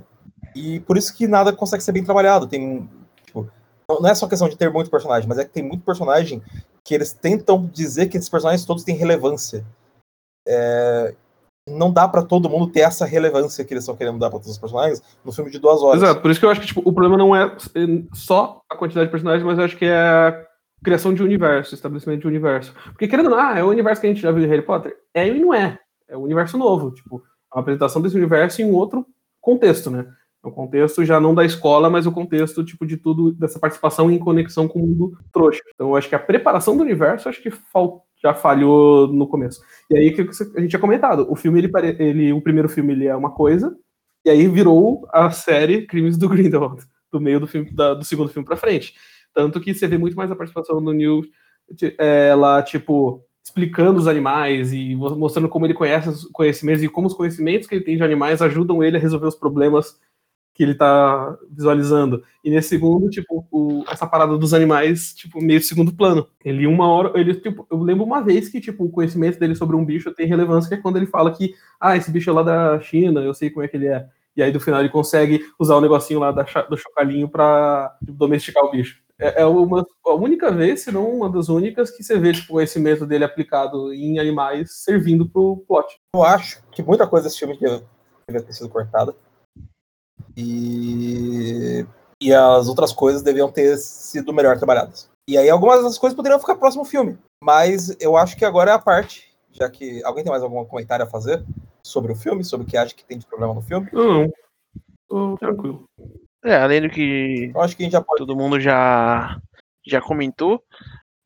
E por isso que nada consegue ser bem trabalhado. Tem, tipo, não é só questão de ter muito personagem, mas é que tem muito personagem que eles tentam dizer que esses personagens todos têm relevância. É, não dá pra todo mundo ter essa relevância que eles estão querendo dar pra todos os personagens no filme de duas horas. Exato, por isso que eu acho que tipo, o problema não é só a quantidade de personagens, mas eu acho que é a criação de universo, estabelecimento de universo. Porque querendo ou não, ah, é o universo que a gente já viu de Harry Potter? É e não é. É um universo novo, tipo, a apresentação desse universo em um outro contexto, né? O contexto já não da escola, mas o contexto, tipo, de tudo, dessa participação em conexão com o mundo trouxa. Então, eu acho que a preparação do universo, acho que já falhou no começo. E aí, que a gente tinha comentado, o filme, ele, ele, o primeiro filme, ele é uma coisa, e aí virou a série Crimes do Grindelwald, do meio do, filme, da- do segundo filme pra frente. Tanto que você vê muito mais a participação do Neil, ti- ela, tipo, explicando os animais e mo- mostrando como ele conhece os conhecimentos e como os conhecimentos que ele tem de animais ajudam ele a resolver os problemas que ele tá visualizando. E nesse segundo, tipo, o- essa parada dos animais, tipo, meio segundo plano. Ele, uma hora, ele, tipo, eu lembro uma vez que, tipo, o conhecimento dele sobre um bicho tem relevância, que é quando ele fala que, ah, esse bicho é lá da China, eu sei como é que ele é. E aí, no final, ele consegue usar o negocinho lá da do chocalhinho pra tipo, domesticar o bicho. É, é uma, a única vez, se não uma das únicas, que você vê tipo, o conhecimento dele aplicado em animais servindo pro plot. Eu acho que muita coisa desse filme deve deve ter sido cortada. E, e as outras coisas deviam ter sido melhor trabalhadas. E aí algumas das coisas poderiam ficar próximo ao filme. Mas eu acho que agora é a parte Já que alguém tem mais algum comentário a fazer sobre o filme, sobre o que acha que tem de problema no filme? Não, tô tranquilo. É, além do que Eu acho que a gente já pode. todo mundo já, já comentou,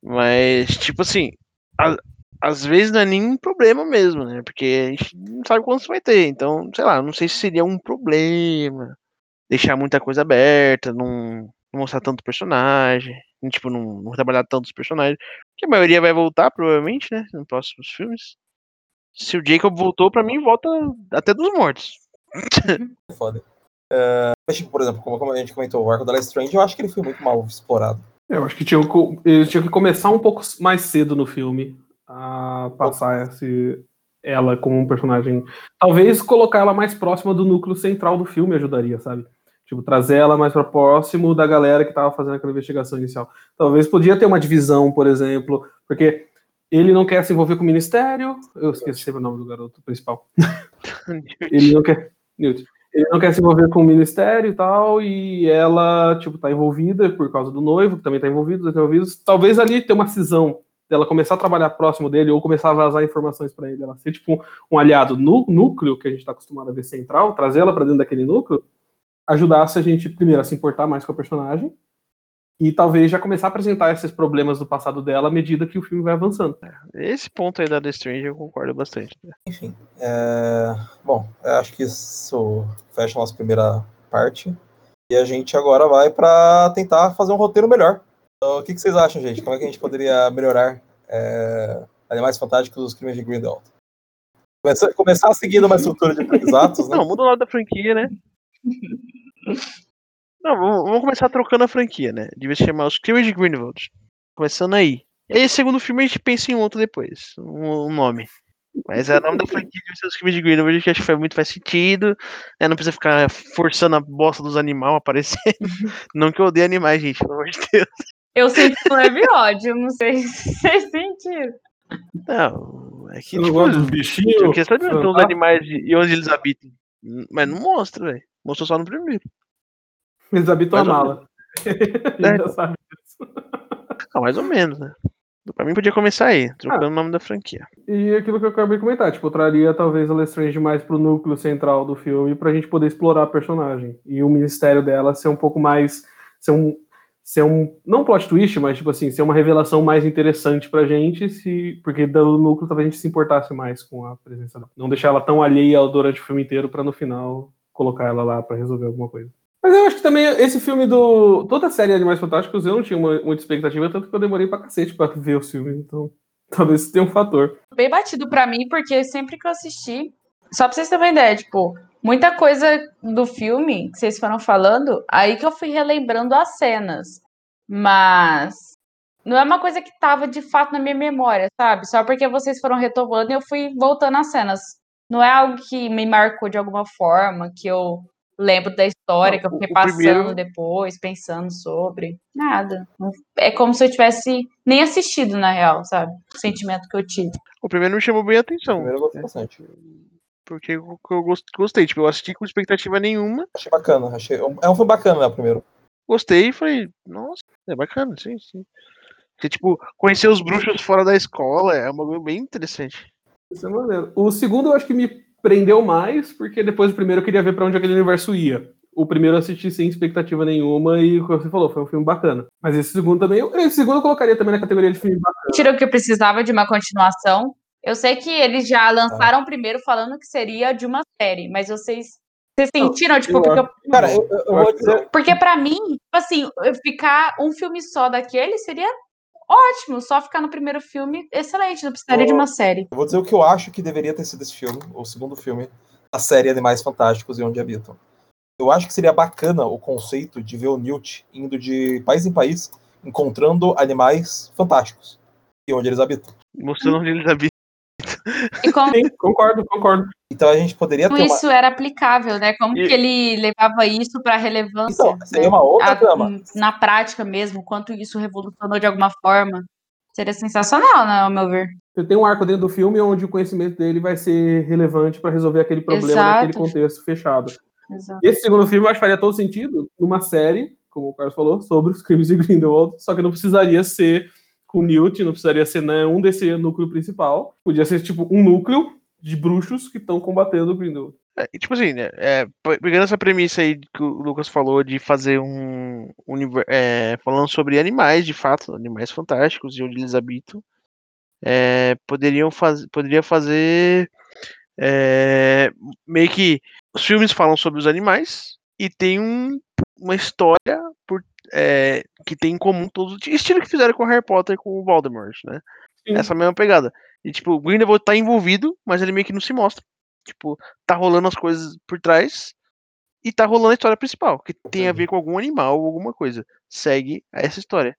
mas, tipo assim, a- às vezes não é nenhum problema mesmo, né? Porque a gente não sabe quando isso vai ter. Então, sei lá, não sei se seria um problema deixar muita coisa aberta, não, não mostrar tanto personagem, tipo, não, não trabalhar tantos personagens. Porque a maioria vai voltar, provavelmente, né? Nos próximos filmes. Se o Jacob voltou, pra mim, volta até dos mortos. Foda. É, mas, tipo, por exemplo, como, como a gente comentou, o arco da Life Strange, eu acho que ele foi muito mal explorado. Eu acho que tinha, eles tinham que começar um pouco mais cedo no filme a passar esse, ela como um personagem. Talvez colocar ela mais próxima do núcleo central do filme ajudaria, sabe? Tipo, trazer ela mais para próximo da galera que tava fazendo aquela investigação inicial. Talvez podia ter uma divisão, por exemplo, porque ele não quer se envolver com o ministério. Eu esqueci sempre o nome do garoto principal. Ele não quer. Newt. Ele não quer se envolver com o ministério e tal, e ela, tipo, tá envolvida por causa do noivo, que também tá envolvido, os envolvidos. Talvez ali ter uma cisão dela começar a trabalhar próximo dele ou começar a vazar informações para ele. Ela ser, tipo, um, aliado no núcleo, que a gente tá acostumado a ver central, trazer ela para dentro daquele núcleo, ajudasse a gente, primeiro, a se importar mais com a personagem, e talvez já começar a apresentar esses problemas do passado dela à medida que o filme vai avançando. Esse ponto aí da The Strange eu concordo bastante. né? Enfim. é, Bom, eu acho que isso fecha a nossa primeira parte. E a gente agora vai para tentar fazer um roteiro melhor. Então, o que, que vocês acham, gente? Como é que a gente poderia melhorar é, Animais Fantásticos dos Crimes de Grindelwald? Começar, começar seguindo uma estrutura de exatos, né? Não, muda o nome da franquia, né? Não, vamos, começar trocando a franquia, né? Devia se chamar Os Crimes de Grindelwald. Começando aí. E aí, segundo filme, a gente pensa em outro depois. Um, um nome. Mas é o nome da franquia ser Os Crimes de Grindelwald, que acho que faz muito faz sentido. né? Não precisa ficar forçando a bosta dos animais a aparecer. não que eu odeie animais, gente, pelo amor de Deus. Eu sinto leve ódio, não sei se vocês sentiram. Não, é que, Eu tipo, gosto dos a bichinhos. questão de os fantásticos. animais e onde eles habitam. Mas não mostra, velho. Mostrou só no primeiro. Eles habitam a Mais ou mala. A gente já sabe disso. Ah, mais ou menos, né? Pra mim podia começar aí, trocando o nome da franquia. E aquilo que eu acabei de comentar, tipo, traria talvez a Lestrange mais pro núcleo central do filme pra gente poder explorar a personagem. E o ministério dela ser um pouco mais. ser um. ser um. não um plot twist, mas tipo assim, ser uma revelação mais interessante pra gente, se, porque do núcleo talvez a gente se importasse mais com a presença dela. Não deixar ela tão alheia durante o filme inteiro pra no final colocar ela lá pra resolver alguma coisa. Mas eu acho que também esse filme do. Toda a série Animais Fantásticos eu não tinha uma, muita expectativa, tanto que eu demorei pra cacete pra ver os filmes, então. Talvez isso tenha um fator. Bem batido pra mim, porque sempre que eu assisti. Só pra vocês terem uma ideia, tipo, muita coisa do filme que vocês foram falando, aí que eu fui relembrando as cenas. Mas não é uma coisa que tava de fato na minha memória, sabe? Só porque vocês foram retomando e eu fui voltando às cenas. Não é algo que me marcou de alguma forma, que eu lembro da história, Não, que eu o- fiquei o passando primeiro- depois, pensando sobre. Nada. É como se eu tivesse nem assistido, na real, sabe? O sentimento que eu tive. O primeiro me chamou bem a atenção. Primeiro eu gostei bastante. Porque eu, eu gos- gostei, tipo, eu assisti com expectativa nenhuma, Achei bacana. Achei... É um filme bacana, né? O primeiro. gostei e falei, nossa, é bacana, sim, sim. Porque, tipo, conhecer os bruxos fora da escola é um bagulho bem interessante. Isso é maneiro. O segundo eu acho que me prendeu mais, porque depois do primeiro eu queria ver pra onde aquele universo ia. O primeiro eu assisti sem expectativa nenhuma e, como você falou, foi um filme bacana. Mas esse segundo também, eu- esse segundo eu colocaria também na categoria de filme bacana. Tirou que eu precisava de uma continuação. Eu sei que eles já lançaram o primeiro falando que seria de uma série, mas vocês, vocês sentiram, tipo, eu porque, eu- Cara, eu, vou dizer. porque pra mim, tipo assim, ficar um filme só daquele seria ótimo. Só ficar no primeiro filme, excelente, não precisaria de uma série. Eu vou dizer o que eu acho que deveria ter sido esse filme, o segundo filme, a série Animais Fantásticos e Onde Habitam. Eu acho que seria bacana o conceito de ver o Newt indo de país em país, encontrando animais fantásticos e onde eles habitam. Mostrando onde eles habitam. E como Sim, concordo, concordo. Então a gente poderia ter uma. isso era aplicável, né? Como E- que ele levava isso pra relevância? Então, seria né? uma outra A- trama. Na prática mesmo, quanto isso revolucionou de alguma forma. Seria sensacional, né, ao meu ver. Você tem um arco dentro do filme onde o conhecimento dele vai ser relevante pra resolver aquele problema Exato. naquele contexto fechado. Exato. Esse segundo filme eu acho que faria todo sentido numa série, como o Carlos falou, sobre os crimes de Grindelwald, só que não precisaria ser com o Newt, não precisaria ser né, um desse núcleo principal. Podia ser, tipo, um núcleo de bruxos que estão combatendo o Grindelwald. É, tipo assim, né, é, pegando essa premissa aí que o Lucas falou de fazer um universo, é, falando sobre animais, de fato, animais fantásticos e onde eles habitam, é, poderiam faz, poderia fazer é, meio que os filmes falam sobre os animais e tem um, uma história é, que tem em comum todos os estilo que fizeram com Harry Potter com o Voldemort, né? Sim. Essa mesma pegada. E tipo, o Grindelwald tá envolvido, mas ele meio que não se mostra. Tipo, tá rolando as coisas por trás e tá rolando a história principal, que tem a ver com algum animal ou alguma coisa. Segue essa história.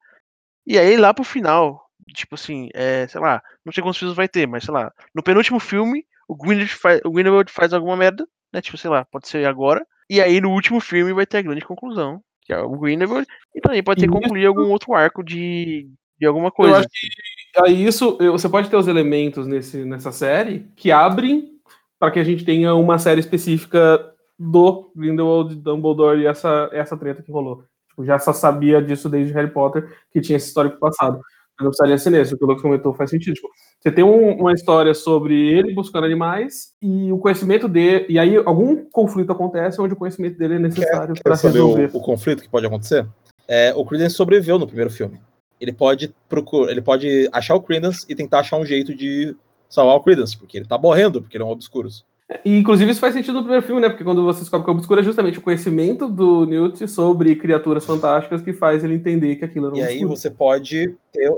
E aí lá pro final, tipo assim, é, sei lá, não sei quantos filmes vai ter, mas sei lá, no penúltimo filme, o Grindelwald faz, o Grindelwald faz alguma merda, né? Tipo, sei lá, pode ser agora. E aí no último filme vai ter a grande conclusão, que é o Grindelwald, e também pode ter concluir algum outro arco de, de alguma coisa. Eu acho que aí isso, você pode ter os elementos nesse, nessa série que abrem para que a gente tenha uma série específica do Grindelwald, Dumbledore e essa, essa treta que rolou. Tipo, já só sabia disso desde Harry Potter, que tinha esse histórico passado. Mas não precisaria ser nesse, o que o Lucas comentou faz sentido. Tipo, você tem um, uma história sobre ele buscando animais e o conhecimento dele. E aí algum conflito acontece onde o conhecimento dele é necessário para resolver. O, o, conflito que pode acontecer? É, o Credence sobreviveu no primeiro filme. Ele pode procurar, ele pode achar o Credence e tentar achar um jeito de salvar o Credence, porque ele tá morrendo, porque ele é um obscuros. E, inclusive, isso faz sentido no primeiro filme, né? Porque quando você descobre que é obscuro, é justamente o conhecimento do Newt sobre criaturas fantásticas que faz ele entender que aquilo era um E aí você pode ter.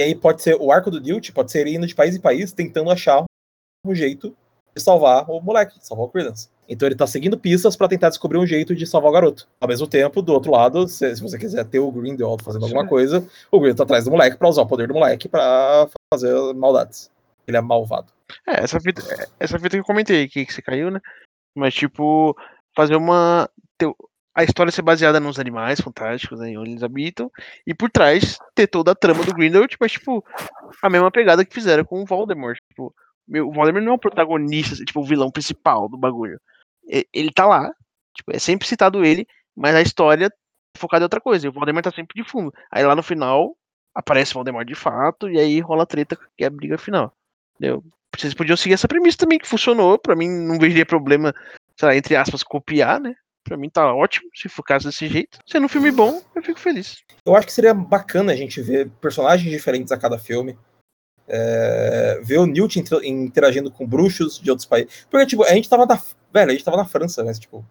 E aí pode ser o arco do Newt, pode ser ele indo de país em país tentando achar um jeito de salvar o moleque, de salvar o Credence. Então ele tá seguindo pistas para tentar descobrir um jeito de salvar o garoto. Ao mesmo tempo, do outro lado, se, se você quiser ter o Grindelwald fazendo alguma coisa, o Grindelwald tá atrás do moleque para usar o poder do moleque para fazer maldades. Ele é malvado. É, essa fita, é, essa fita que eu comentei aqui, que você caiu, né? Mas, tipo, fazer uma. A história ser baseada nos animais fantásticos, né, onde eles habitam, e por trás ter toda a trama do Grindelwald, mas, tipo, a mesma pegada que fizeram com o Voldemort. Tipo, o Voldemort não é o protagonista, tipo, o vilão principal do bagulho. Ele tá lá, tipo, é sempre citado ele, mas a história é focada em outra coisa, e o Voldemort tá sempre de fundo. Aí lá no final, aparece o Voldemort de fato, e aí rola a treta, que é a briga final. Entendeu? Vocês podiam seguir essa premissa também, que funcionou. Pra mim, não veria problema, sei lá, entre aspas, copiar, né? Pra mim tá ótimo, se for caso desse jeito. Sendo um filme bom, eu fico feliz. Eu acho que seria bacana a gente ver personagens diferentes a cada filme. É, ver o Newt interagindo com bruxos de outros países. Porque, tipo, a gente tava na. Velho, a gente tava na França, mas, tipo,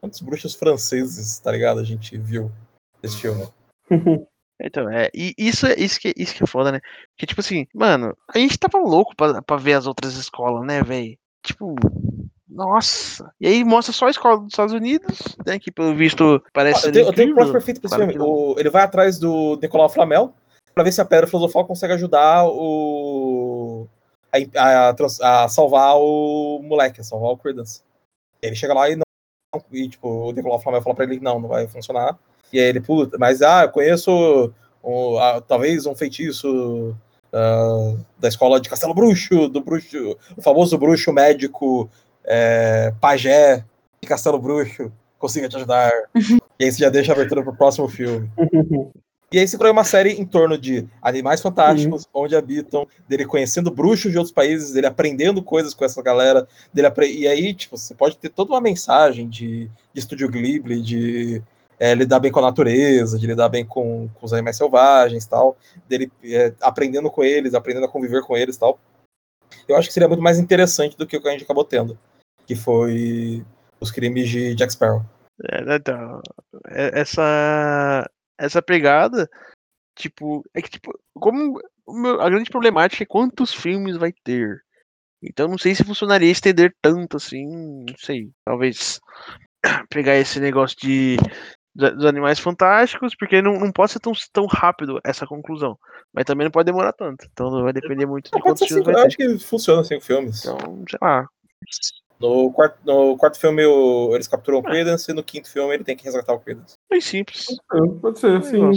quantos bruxos franceses, tá ligado? A gente viu esse filme. Então, é, e isso, é, isso, que, isso que é foda, né? Porque, tipo assim, mano, a gente tava louco pra, pra ver as outras escolas, né, velho? Tipo, nossa. E aí mostra só a escola dos Estados Unidos, né? Que pelo visto parece. Ah, eu, tenho, eu tenho um plot perfeito pra esse filme. O, ele vai atrás do Nicolau Flamel pra ver se a Pedra Filosofal consegue ajudar o. A, a, a, salvar o moleque, a salvar o Credence. Ele chega lá e não. E, tipo, o Nicolau Flamel fala pra ele que não, não vai funcionar. E aí ele, puta, mas ah, eu conheço um, talvez um feitiço uh, da escola de Castelo Bruxo, do bruxo, o famoso bruxo médico é, pajé de Castelo Bruxo, consiga te ajudar. e aí você já deixa a abertura pro próximo filme. E aí se criou uma série em torno de animais fantásticos, uhum. onde habitam, dele conhecendo bruxos de outros países, dele aprendendo coisas com essa galera, dele apre... e aí, tipo, você pode ter toda uma mensagem de, de Estúdio Ghibli, de é, lidar bem com a natureza, de lidar bem com, com os animais selvagens tal, dele é, aprendendo com eles, aprendendo a conviver com eles tal. Eu acho que seria muito mais interessante do que o que a gente acabou tendo, que foi os crimes de Jack Sparrow. É, então, é, essa, essa pegada, tipo, é que, tipo, como a grande problemática é quantos filmes vai ter. Então não sei se funcionaria estender tanto assim, não sei. Talvez pegar esse negócio de dos animais fantásticos, porque não, não pode ser tão, tão rápido essa conclusão. Mas também não pode demorar tanto. Então vai depender muito de quantos filmes vai Eu acho que funciona cinco filmes. Então, sei lá. No quarto, no quarto filme o, eles capturam o é. Credence e no quinto filme ele tem que resgatar o Credence. Bem simples. Pode ser, sim.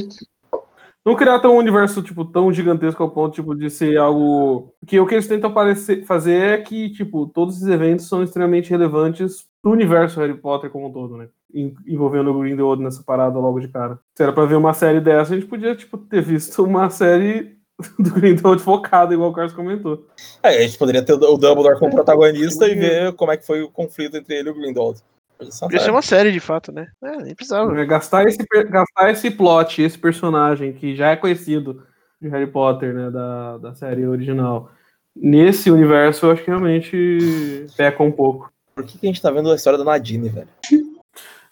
Não criar tão um universo tipo, tão gigantesco ao ponto tipo, de ser algo. Que o que eles tentam parecer, fazer é que tipo, todos esses eventos são extremamente relevantes pro universo Harry Potter como um todo, né? envolvendo o Grindelwald nessa parada logo de cara. Se era pra ver uma série dessa, a gente podia, tipo, ter visto uma série do Grindelwald focada, igual o Carlos comentou. É, a gente poderia ter o Dumbledore como protagonista e ver como é que foi o conflito entre ele e o Grindelwald. Isso é uma Podia ser série. uma série de fato, né? É, nem precisava. É, Gastar esse, gastar esse plot, esse personagem que já é conhecido de Harry Potter, né, da, da série original, nesse universo, eu acho que realmente peca um pouco. Por que, que a gente tá vendo a história da Nadine, velho?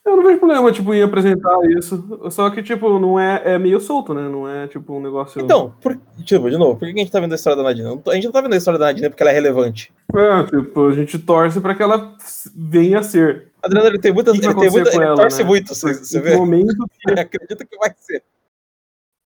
Eu não vejo problema, tipo, em apresentar isso. Só que, tipo, não é, é meio solto, né? Não é, tipo, um negócio... Então, por, tipo, de novo, por que a gente tá vendo a história da Nadine? A gente não tá vendo a história da Nadine porque ela é relevante. É, tipo, a gente torce pra que ela venha a ser. Adriano, ele tem muitas. Ele, tem muita, ele ela, torce né? muito, você, você vê? momento que acredita que vai ser.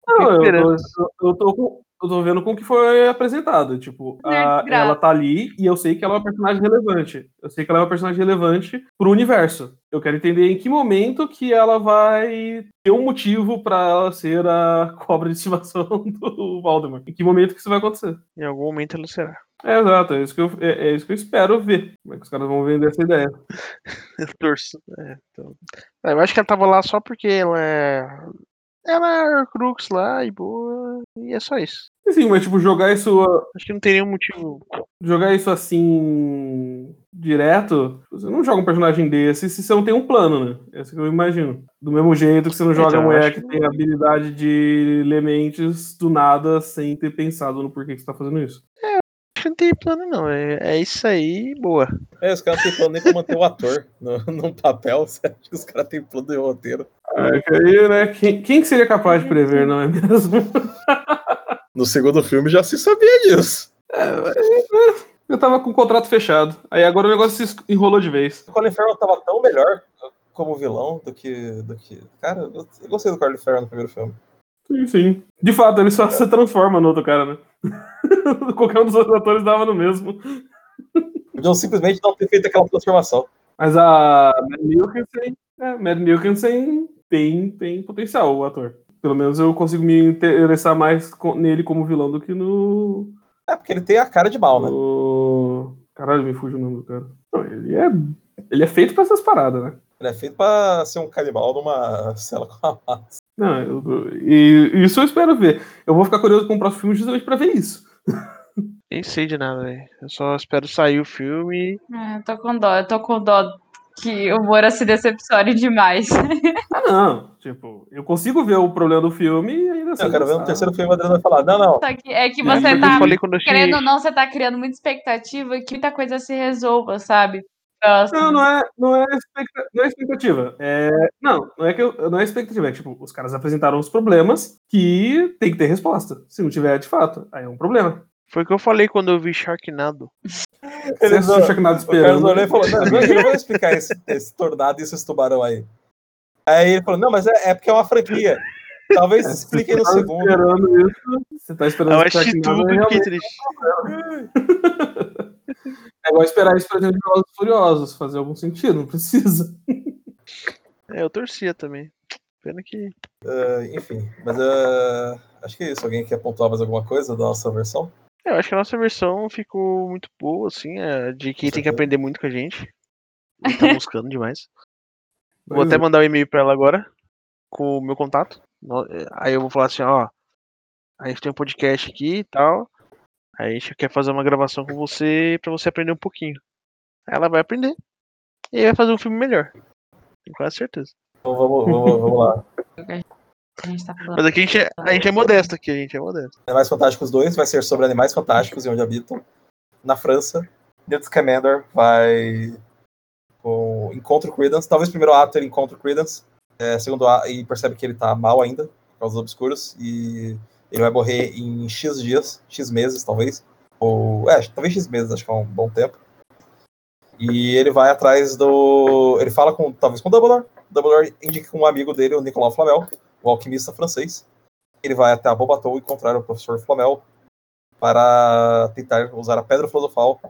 Não, eu, tô, esperança. eu, tô, com- eu tô vendo com o que foi apresentado. Tipo, a- ela tá ali e eu sei que ela é uma personagem relevante. Eu sei que ela é uma personagem relevante pro universo. Eu quero entender em que momento que ela vai ter um motivo pra ela ser a cobra de estimação do Voldemort. Em que momento que isso vai acontecer. Em algum momento ela será. É, exato, é isso que eu, é, é isso que eu espero ver. Como é que os caras vão vender essa ideia. Eu torço. É, então... É, eu acho que ela tava lá só porque ela é. Ela é Horcrux lá e boa. E é só isso. Sim, mas tipo, jogar isso Acho que não tem nenhum motivo. jogar isso assim direto, você não joga um personagem desse se você não tem um plano, né? É isso que eu imagino. Do mesmo jeito que você não joga Então, a mulher que que tem a habilidade de ler mentes do nada sem ter pensado no porquê que você tá fazendo isso. Que não tem plano, não. É, é isso aí, boa. É, os caras não têm plano nem pra manter o ator no, num papel. Você acha que os caras têm plano de roteiro? É que aí, né? Quem, quem que seria capaz de prever, não é mesmo? No segundo filme já se sabia disso. Eu tava com o contrato fechado. Aí agora o negócio se enrolou de vez. O Colin Farrell tava tão melhor como vilão do que. Do que... Cara, eu eu gostei do Colin Farrell no primeiro filme. Sim, sim. De fato, ele só se transforma no outro cara, né? Qualquer um dos outros atores dava no mesmo. Podiam simplesmente não ter feito aquela transformação. Mas a Mad Milkinson, é, Mad tem, tem potencial, o ator. Pelo menos eu consigo me interessar mais nele como vilão do que no. É, porque ele tem a cara de mal, né? no... Caralho, me fugiu o nome do cara. Não, ele é. Ele é feito pra essas paradas, né? Ele é feito pra ser um canibal numa cela com a massa. Não, eu- e isso eu espero ver. Eu vou ficar curioso com o próximo filme justamente pra ver isso. Nem sei de nada, velho. Eu só espero sair o filme. É, eu tô com dó, eu tô com dó que o Moura se decepcione demais. Ah, não. Tipo, eu consigo ver o problema do filme e ainda assim. Eu quero ver no gostar. terceiro filme, o Adriano vai falar: não, não. Só que é que É, você Eu tá, querendo ou não, você tá criando muita expectativa que muita coisa se resolva, sabe? Próximo. Não, não é, não é, não é expectativa. É, não, não é que eu, não é expectativa. É tipo, os caras apresentaram os problemas que tem que ter resposta. Se não tiver, de fato, aí é um problema. Foi o que eu falei quando eu vi Sharknado. Você assistiu Sharknado O esperando. olhou e falou: não, não, eu vou explicar esse, esse tornado e esses tubarão aí. Aí ele falou: não, mas é, é porque é uma franquia. Talvez É, expliquem no tá segundo. esperando isso. Você tá esperando Eu Sharknado, tudo é e fiquei realmente- triste. É igual esperar isso pra gente Velozes Furiosos, fazer algum sentido, não precisa. É, eu torcia também. Pena que. Ah, enfim, mas ah, acho que é isso. Alguém quer pontuar mais alguma coisa da nossa versão? Eu acho que a nossa versão ficou muito boa, assim. A de quem tem que aprender muito com a gente. Ele tá buscando demais. Vou até mandar um e-mail pra ela agora, com o meu contato. Eh, Aí eu vou falar assim, ó. A gente tem um podcast aqui e tal. Aí a gente quer fazer uma gravação com você pra você aprender um pouquinho. Ela vai aprender. E vai fazer um filme melhor. Tenho quase certeza. Então vamos, vamos, vamos lá. A gente tá. Mas aqui a gente é, a gente é modesto aqui, a gente é modesto. Animais Fantásticos 2 vai ser sobre animais fantásticos e onde habitam. Na França, Newt Scamander vai com encontra o Credence. Talvez o primeiro ato ele encontra o Credence. É, segundo ato, e percebe que ele tá mal ainda, por causa dos obscuros. E ele vai morrer em X dias, X meses, talvez. Ou, é, talvez X meses, acho que é um bom tempo. E ele vai atrás do. Ele fala com, talvez com o Dumbledore. O Dumbledore indica um amigo dele, o Nicolau Flamel, o alquimista francês. Ele vai até a Bobatou encontrar o professor Flamel para tentar usar a Pedra Filosofal,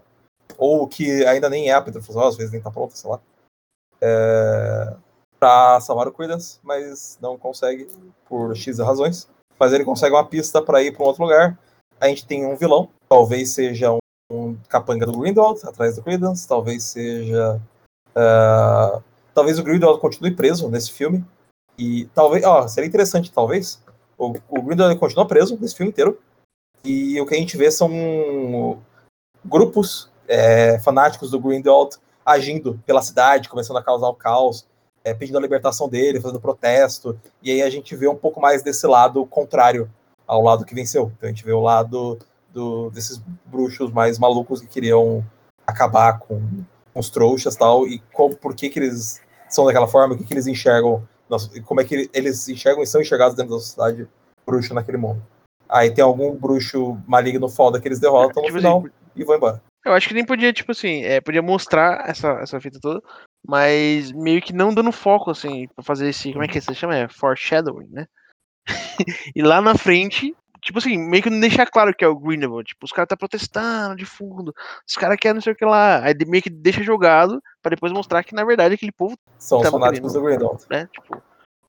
ou que ainda nem é a Pedra Filosofal, às vezes nem tá pronta, sei lá, é, para salvar o Credence, mas não consegue por X razões. Mas ele consegue uma pista para ir para um outro lugar. A gente tem um vilão, talvez seja um, um capanga do Grindelwald, atrás do Credence, talvez seja... é, talvez o Grindelwald continue preso nesse filme, e talvez, ó, seria interessante, talvez, o, o Grindelwald continua preso nesse filme inteiro. E o que a gente vê são grupos é, fanáticos do Grindelwald agindo pela cidade, começando a causar o caos, é, pedindo a libertação dele, fazendo protesto. E aí a gente vê um pouco mais desse lado contrário ao lado que venceu. Então a gente vê o lado do, desses bruxos mais malucos que queriam acabar com, com os trouxas tal, e como, por que, que eles são daquela forma, o que, que eles enxergam, como é que eles enxergam e são enxergados dentro da sociedade bruxa naquele mundo. Aí tem algum bruxo maligno foda que eles derrotam no Tipo final assim, e vão embora. Eu acho que nem podia, tipo assim, é, podia mostrar essa, essa fita toda, mas meio que não dando foco, assim, pra fazer esse. Como é que você chama? É foreshadowing, né? e lá na frente, tipo assim, meio que não deixar claro que é o Grindelwald. Tipo, os caras tá protestando de fundo, os caras querem não sei o que lá. Aí meio que deixa jogado pra depois mostrar que na verdade aquele povo, São os fanáticos do querendo. Grindelwald. né? Tipo,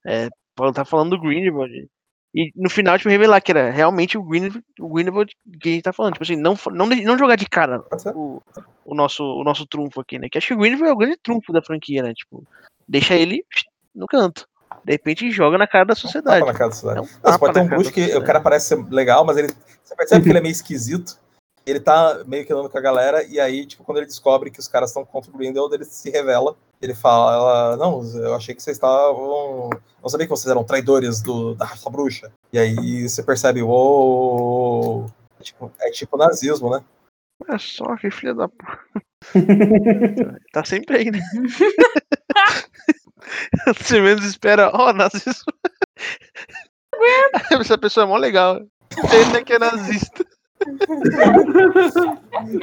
é, tá falando do Grindelwald. E no final, tipo, revelar que era realmente o Grindelwald, o Grindelwald que a gente tá falando. Tipo assim, não, não, não jogar de cara o, o, nosso, o nosso trunfo aqui, né? Que acho que o Greenville é o grande trunfo da franquia, né? Tipo, deixa ele no canto. De repente joga na cara da sociedade. Tapa na cara da cidade. É um tapa pode ter um bruxo da que o sociedade. cara parece ser legal, mas ele. Você percebe que ele é meio esquisito. Ele tá meio que andando com a galera, e aí, tipo, quando ele descobre que os caras estão contra o Grindelwald, ele se revela. Ele fala, não, eu achei que vocês estavam. Não sabia que vocês eram traidores do, da raça bruxa. E aí você percebe, uou. É tipo, é tipo nazismo, né? Olha só, que filha da porra. tá sempre aí, né? Você menos espera, ó, nazismo. Essa pessoa é mó legal. Ele que é nazista.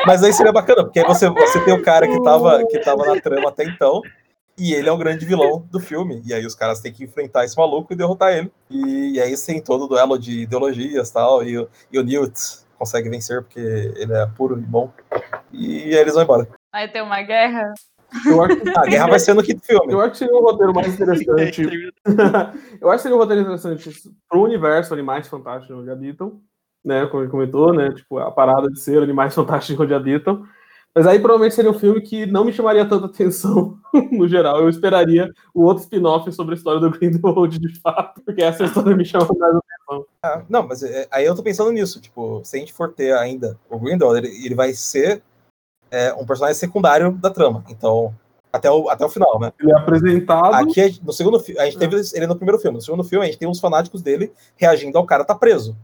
Mas aí seria bacana, porque aí você, você tem o cara que tava, que tava na trama até então, e ele é o grande vilão do filme. E aí os caras têm que enfrentar esse maluco e derrotar ele. E, e aí tem todo o duelo de ideologias tal, e, o- e o Newt consegue vencer porque ele é puro e bom. E aí eles vão embora. Aí tem uma guerra. Eu acho, que- A guerra vai ser no quinto filme. eu acho que seria um roteiro mais interessante. eu acho que seria um roteiro interessante pro universo Animais Fantásticos onde habitam, né? Como ele comentou, né? Tipo, a parada de ser Animais Fantásticos onde habitam. Mas aí provavelmente seria um filme que não me chamaria tanta atenção no geral. Eu esperaria o outro spin-off sobre a história do Grindelwald de fato, porque essa história me chama mais atenção. Ah, não, mas é, aí eu tô pensando nisso. Tipo, se a gente for ter ainda o Grindelwald, ele, ele vai ser é, um personagem secundário da trama. Então, até o, até o final, né? Ele é apresentado. Aqui, no segundo filme, a gente teve ele no primeiro filme. No segundo filme, a gente tem uns fanáticos dele reagindo ao cara tá preso.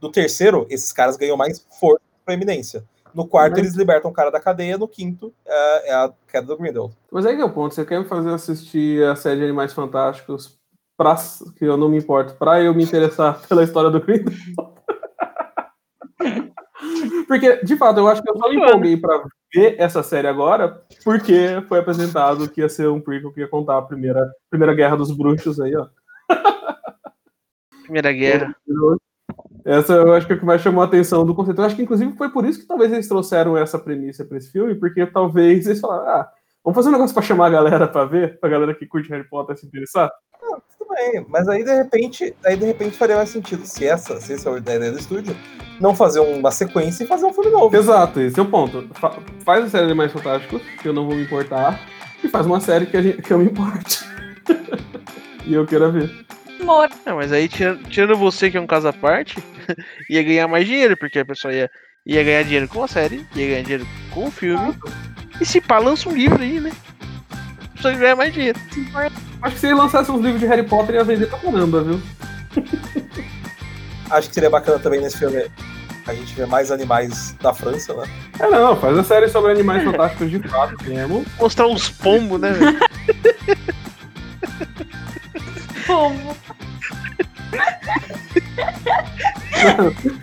No terceiro, esses caras ganham mais força e proeminência. No quarto, Mas- eles libertam o cara da cadeia. No quinto, é, é a queda do Grindelwald. Mas aí que é o ponto. Você quer me fazer assistir a série de Animais Fantásticos pra, que eu não me importo, pra eu me interessar pela história do Grindelwald? Porque, de fato, eu acho que eu só me empolguei pra ver essa série agora porque foi apresentado que ia ser um prequel que ia contar a primeira, primeira guerra dos bruxos aí, ó. Primeira guerra. Essa eu acho que é o que mais chamou a atenção do conceito. Eu acho que, inclusive, foi por isso que talvez eles trouxeram essa premissa pra esse filme, porque talvez eles falaram, ah, vamos fazer um negócio pra chamar a galera pra ver, pra galera que curte Harry Potter se interessar. Tudo bem, mas aí de repente, aí de repente faria mais sentido se essa, se essa é a ideia do estúdio, não fazer uma sequência e fazer um filme novo. Exato, esse é o ponto. Fa- faz a série de Animais Fantásticos, que eu não vou me importar, e faz uma série que, a gente- que eu me importe. e eu queira ver. Amor. Não, mas aí, tira- tirando você, que é um caso à parte, ia ganhar mais dinheiro, porque a pessoa ia, ia ganhar dinheiro com a série, ia ganhar dinheiro com o filme. E se pá, lança um livro aí, né? A pessoa ia ganhar mais dinheiro. Acho que se ele lançasse uns livros de Harry Potter, ia vender pra caramba, viu? Acho que seria bacana também nesse filme a gente ver mais animais da França, né? É, não, faz a série sobre Animais Fantásticos de fato mesmo. Mostrar uns pombos, né, velho?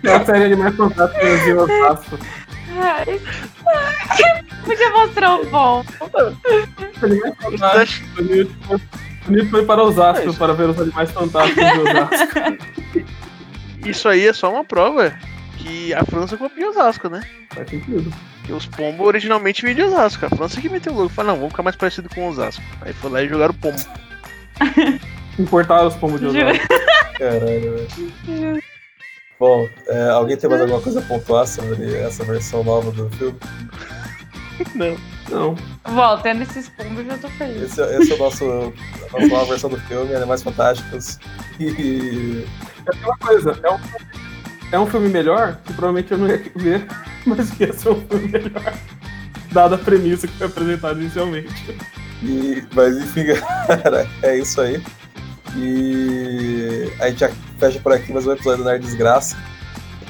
É a série de Animais Fantásticos de Osasco. Ai. Podia mostrar o bom. O Newton- o Newton foi para Osasco É para ver os Animais Fantásticos de Osasco. Isso aí é só uma prova que a França copiou Osasco, né? Faz sentido. Porque os pombos originalmente vinham de Osasco. A França que meteu o louco. Falou, não, vamos ficar mais parecido com Osasco. Aí foi lá e jogaram o pombo. Importaram os pomos de. Osasco. Caralho, velho. Bom, é, alguém tem mais alguma coisa a pontuar sobre essa versão nova do filme? Não. Não. Voltando esses pombos, eu já tô feliz. Esse, é- esse é o nosso, a nossa nova versão do filme, Animais Fantásticos. E É aquela coisa, é um, é um filme melhor, que provavelmente eu não ia ver, mas que ia ser um filme melhor. Dada a premissa que foi apresentada inicialmente. E, mas enfim, galera, é isso aí. E a gente já fecha por aqui mais um episódio do Nerd Desgraça.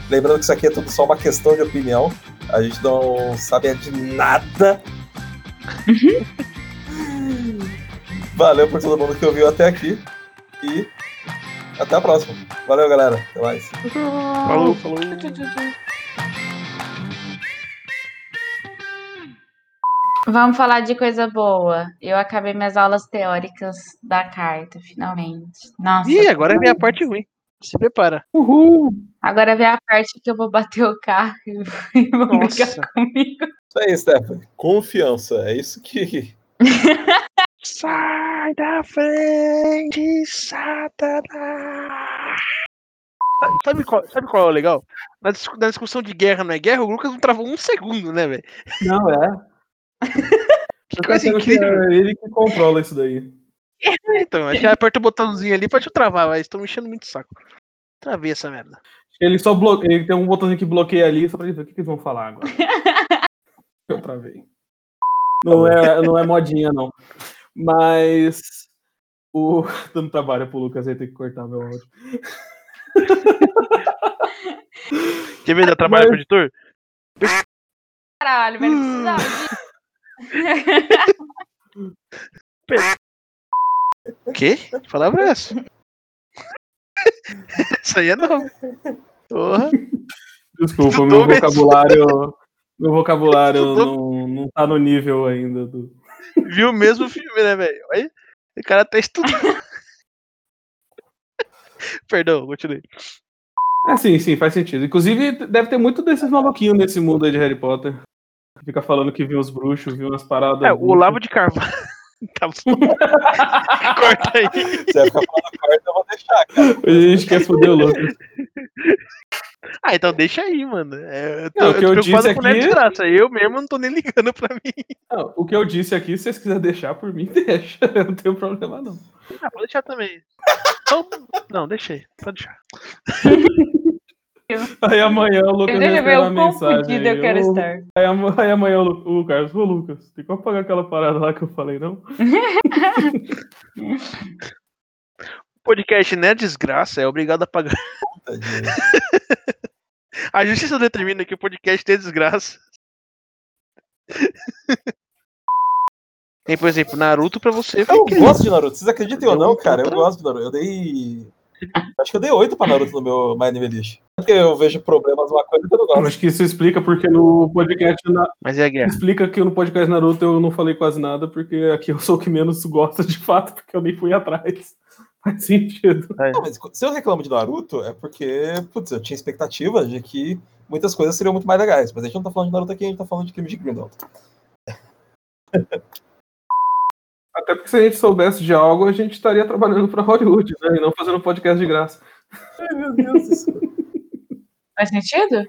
Lembrando que isso aqui é tudo só uma questão de opinião. A gente não sabe de nada. Valeu por todo mundo que ouviu até aqui. E até a próxima. Valeu, galera. Até mais. Falou, falou. Vamos falar de coisa boa. Eu acabei minhas aulas teóricas da carta, finalmente. Nossa. Ih, agora vem a parte ruim. Se prepara. Uhul! Agora vem a parte que eu vou bater o carro e vou brigar comigo. Isso aí, Stephanie. Confiança. É isso que. Sai da frente, Satanás! Sabe qual, sabe qual é o legal? Na discussão de guerra não é guerra, o Lucas não travou um segundo, né, velho? Não, é. Que tô coisa achando que incrível. é ele que controla isso daí. Então, que aperta o botãozinho ali pra te travar, mas estão me enchendo muito o saco. Travei essa merda. Ele só bloqueia, ele tem um botãozinho que bloqueia ali, só pra ele ver o que, que eles vão falar agora. Eu travei. Não é, não é modinha, não. Mas o. Dando trabalho pro Lucas aí, tem que cortar meu áudio. Quer ver dar trabalho pro editor? Caralho, mas não precisava Quê? Que palavra é essa? Isso aí é não. Porra. Desculpa, meu mesmo. vocabulário. Meu vocabulário não, não tá no nível ainda do. Viu o mesmo filme, né, velho? Olha, o cara tá estudando. Perdão, continuei. É, sim, sim, faz sentido. Inclusive, deve ter muito desses maluquinhos nesse mundo aí de Harry Potter. Fica falando que viu os bruxos, viu umas paradas. É, o. Olavo de Carvalho. tá bom. Corta aí. Se ficar falando corta, eu vou deixar, cara. A gente quer foder o Lucas. Ah, então deixa aí, mano. É, eu tô, Não, o que eu preocupado disse aqui- Desgraça. Eu mesmo não tô nem ligando pra mim. Não, o que eu disse aqui, se vocês quiserem deixar por mim, deixa. Eu não tenho problema, não. Ah, pode deixar também. Então, não, deixa aí. Pode deixar. Aí amanhã o Lucas Deixa recebe ver uma o quão eu aí, quero "Ô, estar. Aí, ama- aí amanhã o, o Carlos, ô Lucas, tem como pagar aquela parada lá que eu falei, não? Podcast Nerd Desgraça é obrigado a pagar. A justiça determina que o podcast é desgraça. Tem, por exemplo, Naruto pra você. Eu gosto de Naruto. Vocês acreditem ou Eu não, cara? Eu gosto de Naruto. Eu dei. Acho que eu dei 8 pra Naruto no meu My Anime List. Porque eu vejo problemas numa coisa que eu não gosto. acho que isso explica porque no podcast na- Mas é a guerra. explica que no podcast Naruto eu não falei quase nada, porque aqui eu sou o que menos gosta de fato, porque eu nem fui atrás. Faz sentido. Não, mas se eu reclamo de Naruto, é porque, putz, eu tinha expectativa de que muitas coisas seriam muito mais legais. Mas a gente não tá falando de Naruto aqui, a gente tá falando de crime de Grindelwald. Até porque se a gente soubesse de algo, a gente estaria trabalhando pra Hollywood, né? E não fazendo podcast de graça. Ai, meu Deus do céu. Faz sentido?